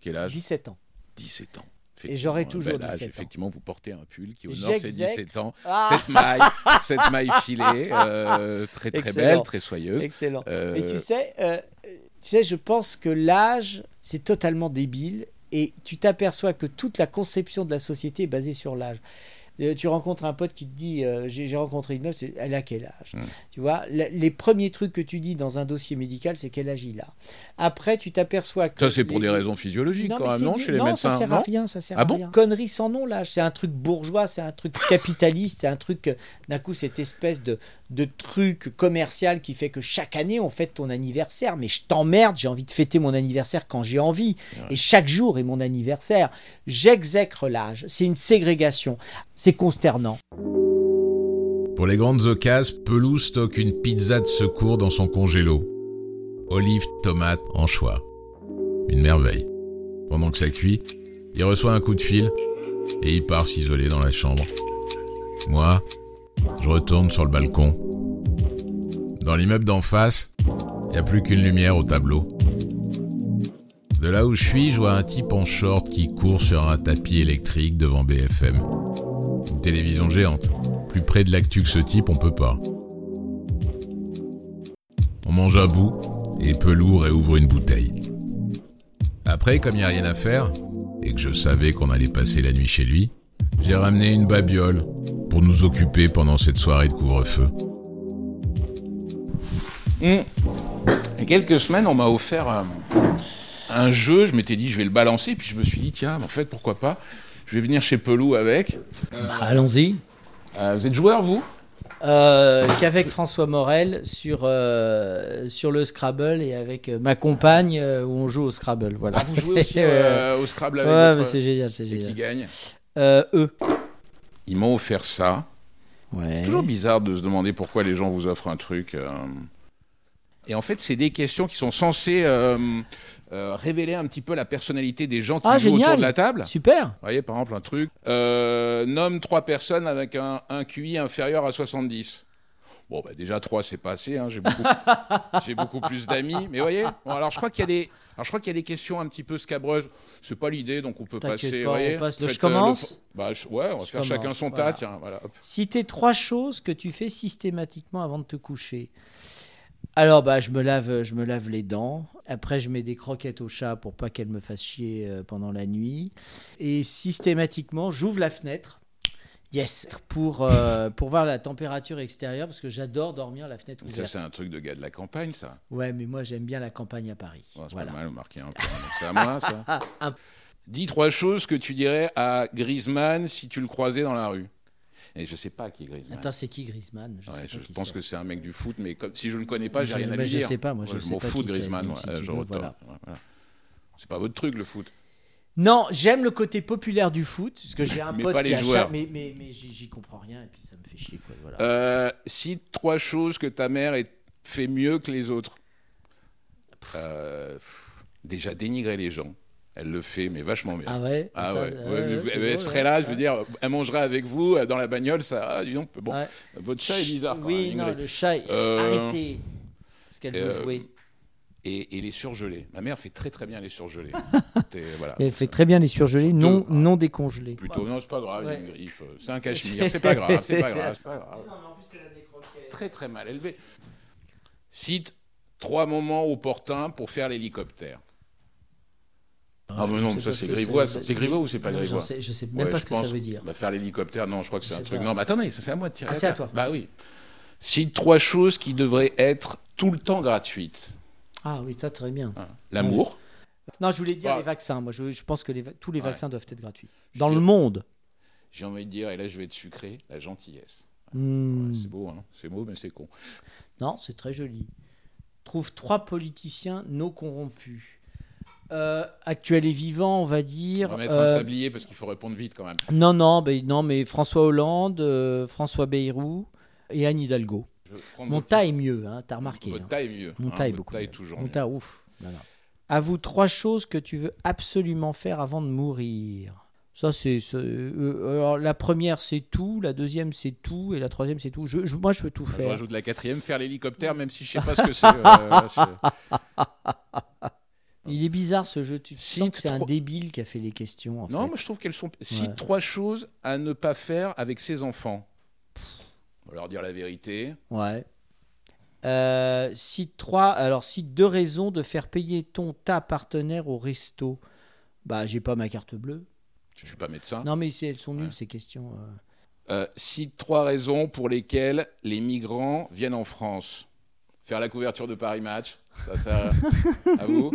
Quel âge? 17 ans. 17 ans. Et j'aurai toujours un bel âge. 17 ans. Effectivement, vous portez un pull qui honore J'exec- 17 ans. Ah Cette maille, [laughs] cette maille filée, euh, très très Excellent. belle, très soyeuse. Excellent. Euh, Mais tu sais, euh, tu sais, je pense que l'âge, c'est totalement débile. Et tu t'aperçois que toute la conception de la société est basée sur l'âge. Tu rencontres un pote qui te dit euh, j'ai rencontré une meuf, elle a quel âge? Mm. Tu vois, les premiers trucs que tu dis dans un dossier médical, c'est quel âge il a? Après, tu t'aperçois que. Ça, c'est pour les- des raisons physiologiques, Non, quand même, non, chez les non, médecins ça sert non? à rien, ça sert Ah à bon? rien. Connerie sans nom, l'âge. C'est un truc bourgeois, c'est un truc capitaliste, c'est un truc, d'un coup, cette espèce de, de truc commercial qui fait que chaque année, on fête ton anniversaire. Mais je t'emmerde, j'ai envie de fêter mon anniversaire quand j'ai envie. Et chaque jour est mon anniversaire. J'exècre l'âge. C'est une ségrégation. C'est consternant. Pour les grandes occasions, Pelou stocke une pizza de secours dans son congélo. Olive, tomate, anchois. Une merveille. Pendant que ça cuit, il reçoit un coup de fil et il part s'isoler dans la chambre. Moi, je retourne sur le balcon. Dans l'immeuble d'en face, il n'y a plus qu'une lumière au tableau. De là où je suis, je vois un type en short qui court sur un tapis électrique devant BFM. Une télévision géante. Plus près de l'actu que ce type, on peut pas. On mange à bout et Pelou réouvre une bouteille. Après, comme il n'y a rien à faire, et que je savais qu'on allait passer la nuit chez lui, j'ai ramené une babiole pour nous occuper pendant cette soirée de couvre-feu. Il y a quelques semaines, on m'a offert un, un jeu. Je m'étais dit, je vais le balancer. Puis je me suis dit, tiens, en fait, pourquoi pas Je vais venir chez Pelou avec. Bah, Allons-y. Euh, vous êtes joueur, vous? Euh, qu'avec François Morel sur, euh, sur le Scrabble et avec euh, ma compagne où on joue au Scrabble. Voilà. Ah, vous jouez aussi [laughs] au Scrabble avec ouais, mais c'est génial, c'est Et qui génial. gagne eux. Ils m'ont offert ça. Ouais. C'est toujours bizarre de se demander pourquoi les gens vous offrent un truc. Et en fait, c'est des questions qui sont censées euh, euh, révéler un petit peu la personnalité des gens qui Ah, jouent autour de la table. Super. Vous voyez, par exemple, un truc. Euh, nomme trois personnes avec un, un QI inférieur à 70. Bon, bah déjà, trois, c'est pas assez. hein, [laughs] J'ai beaucoup, plus d'amis. Mais vous voyez bon, Alors, je crois qu'il y, a des- alors, je crois qu'il y a des questions un petit peu scabreuses. C'est pas l'idée, donc on peut passer. pas, voyez on passe. Je Faites, commence le- bah, je- Ouais, on va Je faire chacun son voilà. tas. Tiens, voilà. hop. Citer trois choses que tu fais systématiquement avant de te coucher. Alors, bah, je me lave, je me lave les dents. Après, je mets des croquettes au chat pour pas qu'elle me fasse chier euh, pendant la nuit. Et systématiquement, j'ouvre la fenêtre. Yes, pour, euh, pour voir la température extérieure, parce que j'adore dormir la fenêtre Ça, ouverte. c'est un truc de gars de la campagne, ça. Ouais, mais moi j'aime bien la campagne à Paris. Ouais, c'est voilà. pas mal, un C'est à moi, ça. [laughs] Un- Dis trois choses que tu dirais à Griezmann si tu le croisais dans la rue. Et je sais pas qui est Griezmann. Attends, c'est qui Griezmann? Je, Ouais, sais je pas qui pense que c'est un mec du foot, mais comme, si je ne le connais pas, j'ai rien à bah, lui je dire. sais pas, moi, je Ouais, m'en fous de Griezmann, moi, si euh, je veux, voilà. C'est pas votre truc, le foot. Non, j'aime le côté populaire du foot, parce que j'ai un Mais pote pas qui les joueurs. chaque- mais, mais, mais j'y comprends rien et puis ça me fait chier quoi. Voilà. Euh, cite trois choses que ta mère fait mieux que les autres. Euh, déjà, dénigrer les gens. Elle le fait, mais vachement bien. ah ouais. Ah ça, ouais, ça- ouais, ouais, elle drôle, serait ouais. là, je veux dire, elle mangerait avec vous euh, dans la bagnole, ça, ah, dis donc, bon, Ouais. votre chat est bizarre. Oui, même, non, le chat. Euh, Arrêtez. Parce qu'elle veut euh, jouer. et, et les surgelés. Ma mère fait très très bien les surgelés. [laughs] Voilà. Elle fait très bien les surgelés, non, Deux. non décongelés. Plutôt, non, c'est pas grave, Ouais. il y a une griffe. C'est un cachemire, [laughs] c'est pas grave, c'est pas grave, c'est pas grave. Très très mal élevé. Cite trois moments opportuns pour faire l'hélicoptère. Ah, mais non, mais ça c'est grivois, c'est grivois ou c'est pas grivois j'en sais- Je sais même Ouais, pas je ce que pense- ça veut dire. Bah, faire l'hélicoptère, non, je crois que c'est Je un truc. pas. Non, mais attendez, ça c'est à moi de tirer. Ah, c'est à toi. Bah oui. Cite trois choses qui devraient être tout le temps gratuites. Ah oui, ça très bien. Hein. L'amour. Non, je voulais dire Bah. les vaccins. Moi, je, je pense que les tous les Ouais. vaccins doivent être gratuits. Je Dans le monde. J'ai envie de dire, et là je vais être sucré, la gentillesse. Hmm. Ouais, c'est beau, hein. c'est beau, mais c'est con. Non, c'est très joli. Trouve trois politiciens non corrompus. Euh, actuels et vivants, on va On dire. va mettre euh, un sablier parce qu'il faut répondre vite quand même. non, non, mais, non, mais François Hollande, euh, François Bayrou et Anne Hidalgo. Je Mon tas est mieux, hein, t'as remarqué. Votre hein. tas est mieux. Mon hein, tas est beaucoup mieux. toujours Mon tas, ouf. Non, non. À vous trois choses que tu veux absolument faire avant de mourir. Ça, c'est. euh, alors, la première, c'est tout. La deuxième, c'est tout. Et la troisième, c'est tout. Je, je- moi, je veux tout Je faire. rajoute la quatrième, faire l'hélicoptère, même si je sais pas [laughs] ce que c'est. euh, je- Il est bizarre ce jeu. Tu sens que c'est un débile qui a fait les questions. En Non, fait. moi je trouve qu'elles sont. Cite Ouais. trois choses à ne pas faire avec ses enfants. On va leur dire la vérité. Ouais. Euh, cite trois. Alors, cite deux raisons de faire payer ton ta partenaire au resto. Bah, j'ai pas ma carte bleue. Je suis pas médecin. Non, mais elles sont nulles Ouais. ces questions. euh. Euh, cite trois raisons pour lesquelles les migrants viennent en France. Faire la couverture de Paris Match. Ça, ça. à vous.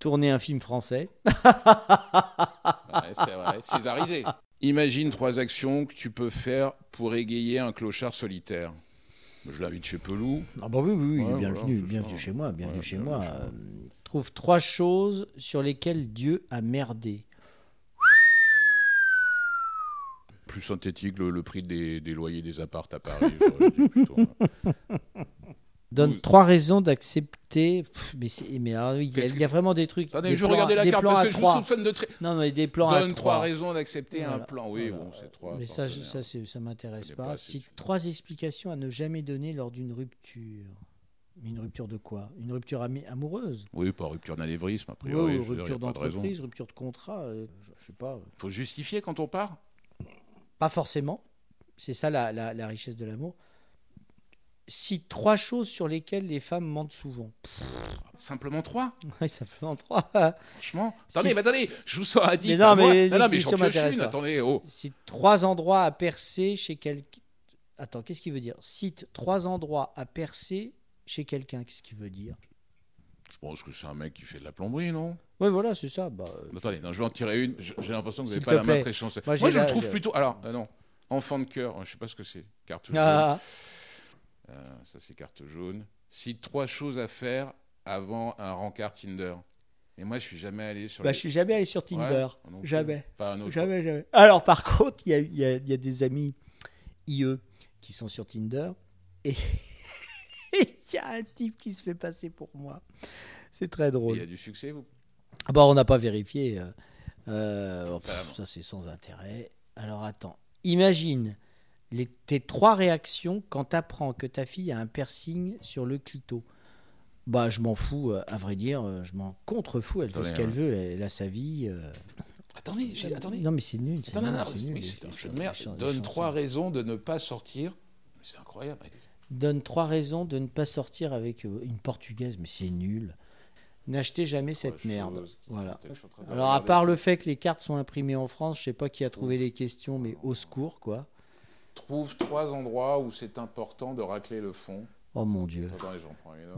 Tourner un film français. Ouais, c'est vrai. Césarisé. Imagine trois actions que tu peux faire pour égayer un clochard solitaire. Je l'invite chez Pelou. Ah bah oui, oui, oui, Ouais, bienvenue, voilà, chez moi, bienvenue Ouais, chez bienvenue moi. chez moi. Euh, trouve trois choses sur lesquelles Dieu a merdé. Plus synthétique, le, le prix des, des loyers des appartes à Paris. [laughs] plutôt. Donne Vous- trois raisons d'accepter. Mais, c'est- mais alors, oui, il y, a- il y vraiment des trucs. Attendez, des je plans, regardais la des carte parce à que je vous soupçonne de très. Non, mais des plans à Donne trois trois. raisons d'accepter un plan. Oui, Voilà. bon, c'est trois. Mais ça, je- ça, ça m'intéresse pas. pas trois explications à ne jamais donner lors d'une rupture. Mais une rupture de quoi? Une rupture amoureuse? Oui, pas rupture d'anévrisme, a priori. ou je veux dire, y a rupture de d'entreprise, rupture de contrat euh, je, je sais pas. faut justifier quand on part? Pas forcément. C'est ça la, la- la richesse de l'amour. Cite trois choses sur lesquelles les femmes mentent souvent. Simplement trois [laughs] Oui, en trois. [laughs] Franchement Si- Attendez, mais attendez, je vous sors à dire. Mais non, mais non, non, mais j'en pioche une. Attendez, oh. Cite trois endroits à percer chez quelqu'un. Attends, qu'est-ce qu'il veut dire? Cite trois endroits à percer chez quelqu'un. Qu'est-ce qu'il veut dire? Je pense que c'est un mec qui fait de la plomberie, non? Oui, voilà, c'est ça. Bah, euh, Attendez, non, je vais en tirer une. J'ai l'impression que vous n'avez pas la main très chanceuse. Moi, je la- le trouve plutôt. Alors, euh, non. Enfant de cœur, je sais pas ce que c'est. Carte jaune. ah, Euh, ça, c'est carte jaune. Cite trois choses à faire avant un rencard Tinder. Et moi, je suis jamais allé sur. bah, les- je suis jamais allé sur Tinder. non jamais. Pas un autre. Jamais, jamais. Alors, par contre, il y a, il y a- il y a des amis IE qui sont sur Tinder [laughs] et il y a un type qui se fait passer pour moi. C'est très Il drôle. y a du succès, vous? Ah Bon, on n'a pas vérifié. euh, euh, oh, pff, Ah ça, c'est sans intérêt. Alors, attends. Imagine les, tes trois réactions quand tu apprends que ta fille a un piercing sur le clito. Bah, je m'en fous, euh, à vrai dire, je m'en contrefous. Elle fait ce qu'elle hein. veut, elle a sa vie. euh. Attendez, j'ai- attendez. Non, mais c'est nul. c'est Attends, non, nul, non, c'est mais nul, mais les- c'est un jeu merde. les Donne chansons. trois raisons de ne pas sortir. C'est incroyable. Donne trois raisons de ne pas sortir avec euh, une portugaise, mais c'est nul. N'achetez jamais cette merde. Voilà. Alors, à part le fait que les cartes sont imprimées en France, je sais pas qui a trouvé les questions, mais au secours, quoi. Trouve trois endroits où c'est important de racler le fond. Oh mon Dieu.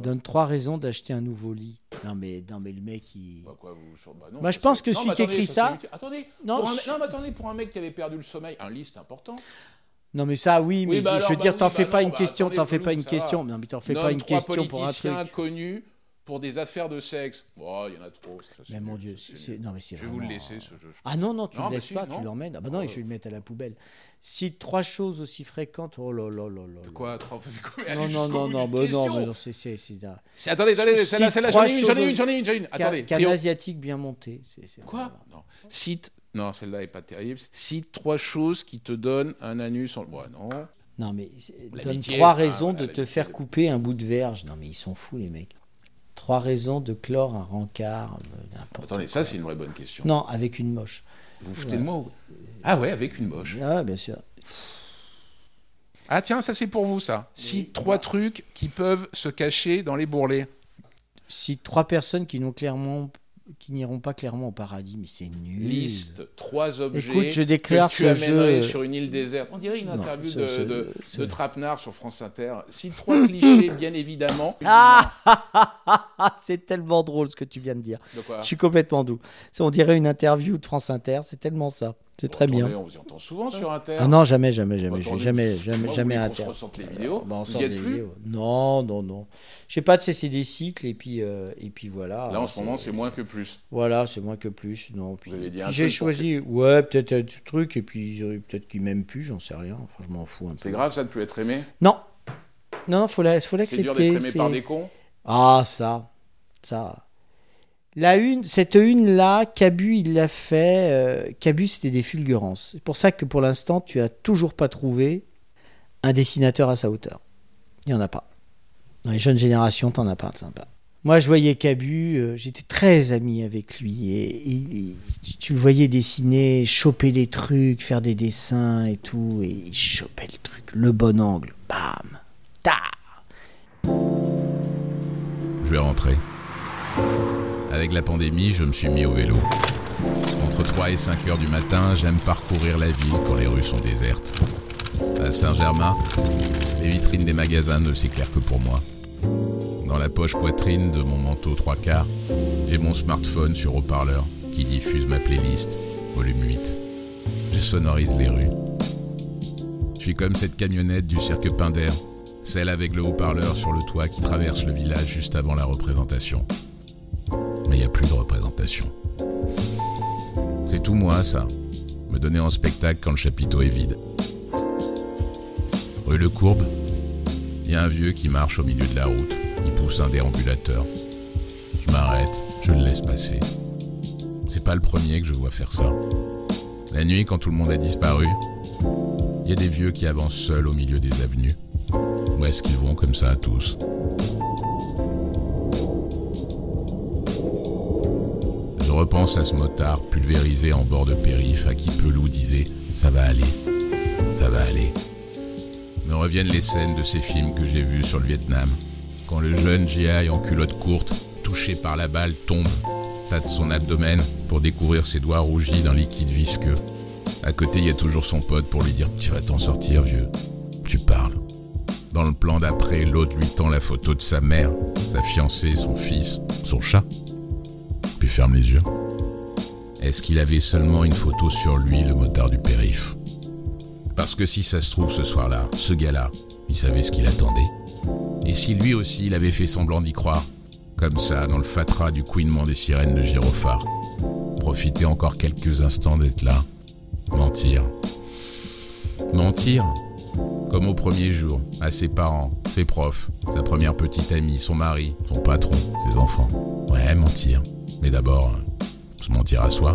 Donne trois raisons d'acheter un nouveau lit. Non, mais, non, mais le mec, il. Bah, quoi, vous- bah, non, ça, je pense que celui qui écrit ça- celui Attendez, Non, un... non, mais attendez, pour un mec qui avait perdu le sommeil, un lit c'est important. Non, mais ça, oui, mais bah je veux bah dire, t'en bah fais pas une bah question, t'en fais pas une question. Non, mais t'en fais pas une question pour un politiciens truc. connus pour des affaires de sexe. Oh, il y en a trop. ça, Mais mon Dieu, c'est- non, mais c'est Je vais vous le laisser ce jeu. Ah non, non, tu ne mais laisses si, pas, non. tu l'emmènes. Ah bah non, Oh. et je vais le mettre à la poubelle. Cite trois choses aussi fréquentes. Oh là là là là. là. Quoi trois... Non, non, non, non, bah non, mais non, c'est. c'est- c'est Attendez, attendez, Cite celle-là, j'en ai une, j'en ai une, j'en ai une, j'en ai une. Qu'un Attendez, qu'un asiatique bien monté. c'est- Quoi? Non. Cite. Non, celle-là est pas terrible. Cite trois choses qui te donnent un anus en. Ouais, non. Non, mais donne trois ah, raisons de te faire couper un bout de verge. Non, mais ils sont fous, les mecs. Trois raisons de clore un rencard. euh, n'importe Attendez, quoi. ça c'est une vraie bonne question. Non, avec une moche. Vous foutez de moi Ah ouais, avec une moche. Ah, bien sûr. Ah tiens, ça c'est pour vous ça. Cite trois trucs qui peuvent se cacher dans les bourrelets. Si trois personnes qui n'ont clairement qui n'iront pas clairement au paradis, mais c'est nul. Liste trois objets Écoute, je déclare que tu amènerais jeu- sur une île déserte. On dirait une Non, interview ça, de, de, c'est- de Trapenard sur France Inter. Si trois [laughs] clichés, bien évidemment. Ah [laughs] C'est tellement drôle ce que tu viens de dire. De quoi Je suis complètement doux. On dirait une interview de France Inter, c'est tellement ça. C'est très bien. On vous y entend souvent sur Inter. Ah non, jamais, jamais, jamais. J'ai jamais, jamais, jamais voulez qu'on Inter. se ressente les vidéos Bah, on sort des plus vidéos. Non, non, non. Je sais pas de cesser des cycles et puis euh, et puis voilà. Là, en ce moment, c'est moins que plus. Voilà, c'est moins que plus. Non. J'ai choisi, ouais, peut-être un truc et puis euh, peut-être qu'ils m'aiment plus, j'en sais rien. Enfin, je m'en fous un peu. C'est grave, ça, de plus être aimé? Non, non, non, faut la, faut C'est dur l'accepter. d'être aimé c'est- par des cons? Ah, ça, ça. La une, cette une là, Cabu il l'a fait. euh, Cabu c'était des fulgurances. C'est pour ça que pour l'instant tu as toujours pas trouvé un dessinateur à sa hauteur. Il y en a pas. Dans les jeunes générations, t'en as pas, as pas. Moi, je voyais Cabu, euh, j'étais très ami avec lui et, tu le voyais dessiner, choper des trucs, faire des dessins et tout, et il chopait le truc, le bon angle, bam, ta. Je vais rentrer. Avec la pandémie, je me suis mis au vélo. Entre 3 et 5 heures du matin, j'aime parcourir la ville quand les rues sont désertes. À Saint-Germain, les vitrines des magasins ne s'éclairent que pour moi. Dans la poche poitrine de mon manteau trois quarts, j'ai mon smartphone sur haut-parleur qui diffuse ma playlist, volume 8. Je sonorise les rues. Je suis comme cette camionnette du cirque Pinder, celle avec le haut-parleur sur le toit qui traverse le village juste avant la représentation. Il n'y a plus de représentation. C'est tout moi, ça. Me donner en spectacle quand le chapiteau est vide. Rue Le Courbe, il y a un vieux qui marche au milieu de la route. Il pousse un déambulateur. Je m'arrête, je le laisse passer. C'est pas le premier que je vois faire ça. La nuit, quand tout le monde a disparu, il y a des vieux qui avancent seuls au milieu des avenues. Où est-ce qu'ils vont comme ça à tous? Repense à ce motard pulvérisé en bord de périph à qui Pelou disait ⁇ ça va aller, ça va aller ⁇ Me reviennent les scènes de ces films que j'ai vus sur le Vietnam, quand le jeune GI en culotte courte, touché par la balle, tombe, tâte son abdomen pour découvrir ses doigts rougis d'un liquide visqueux. À côté, il y a toujours son pote pour lui dire ⁇ tu vas t'en sortir, vieux, tu parles ⁇ dans le plan d'après, l'autre lui tend la photo de sa mère, sa fiancée, son fils, son chat. Ferme les yeux. Est-ce qu'il avait seulement une photo sur lui, le motard du périph? Parce que si ça se trouve ce soir-là, ce gars-là, il savait ce qu'il attendait. Et si lui aussi, il avait fait semblant d'y croire Comme ça, dans le fatras du couinement des sirènes de gyrophare. Profiter encore quelques instants d'être là. Mentir. Mentir? Comme au premier jour, à ses parents, ses profs, sa première petite amie, son mari, son patron, ses enfants. Ouais, mentir. Mais d'abord, se mentir à soi.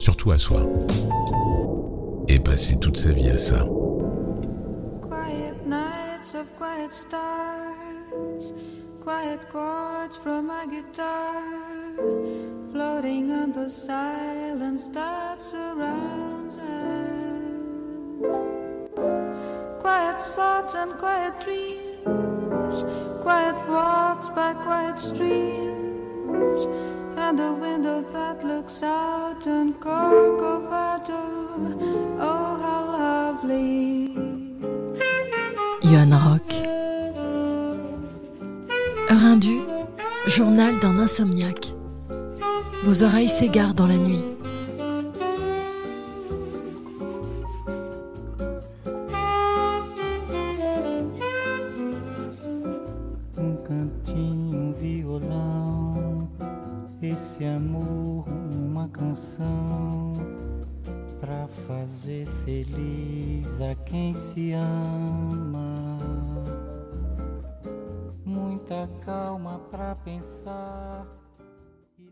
Surtout à soi. Et passer toute sa vie à ça. Quiet nights of quiet stars, quiet chords from my guitar, floating on the silence that surrounds us. Quiet thoughts and quiet dreams, quiet walks by quiet streams, and a window that looks out on Corcovado. Oh, how lovely. Johan Rock. Heure indue, journal d'un insomniaque. Vos oreilles s'égarent dans la nuit. Feliz a quem se ama. Muita calma pra pensar.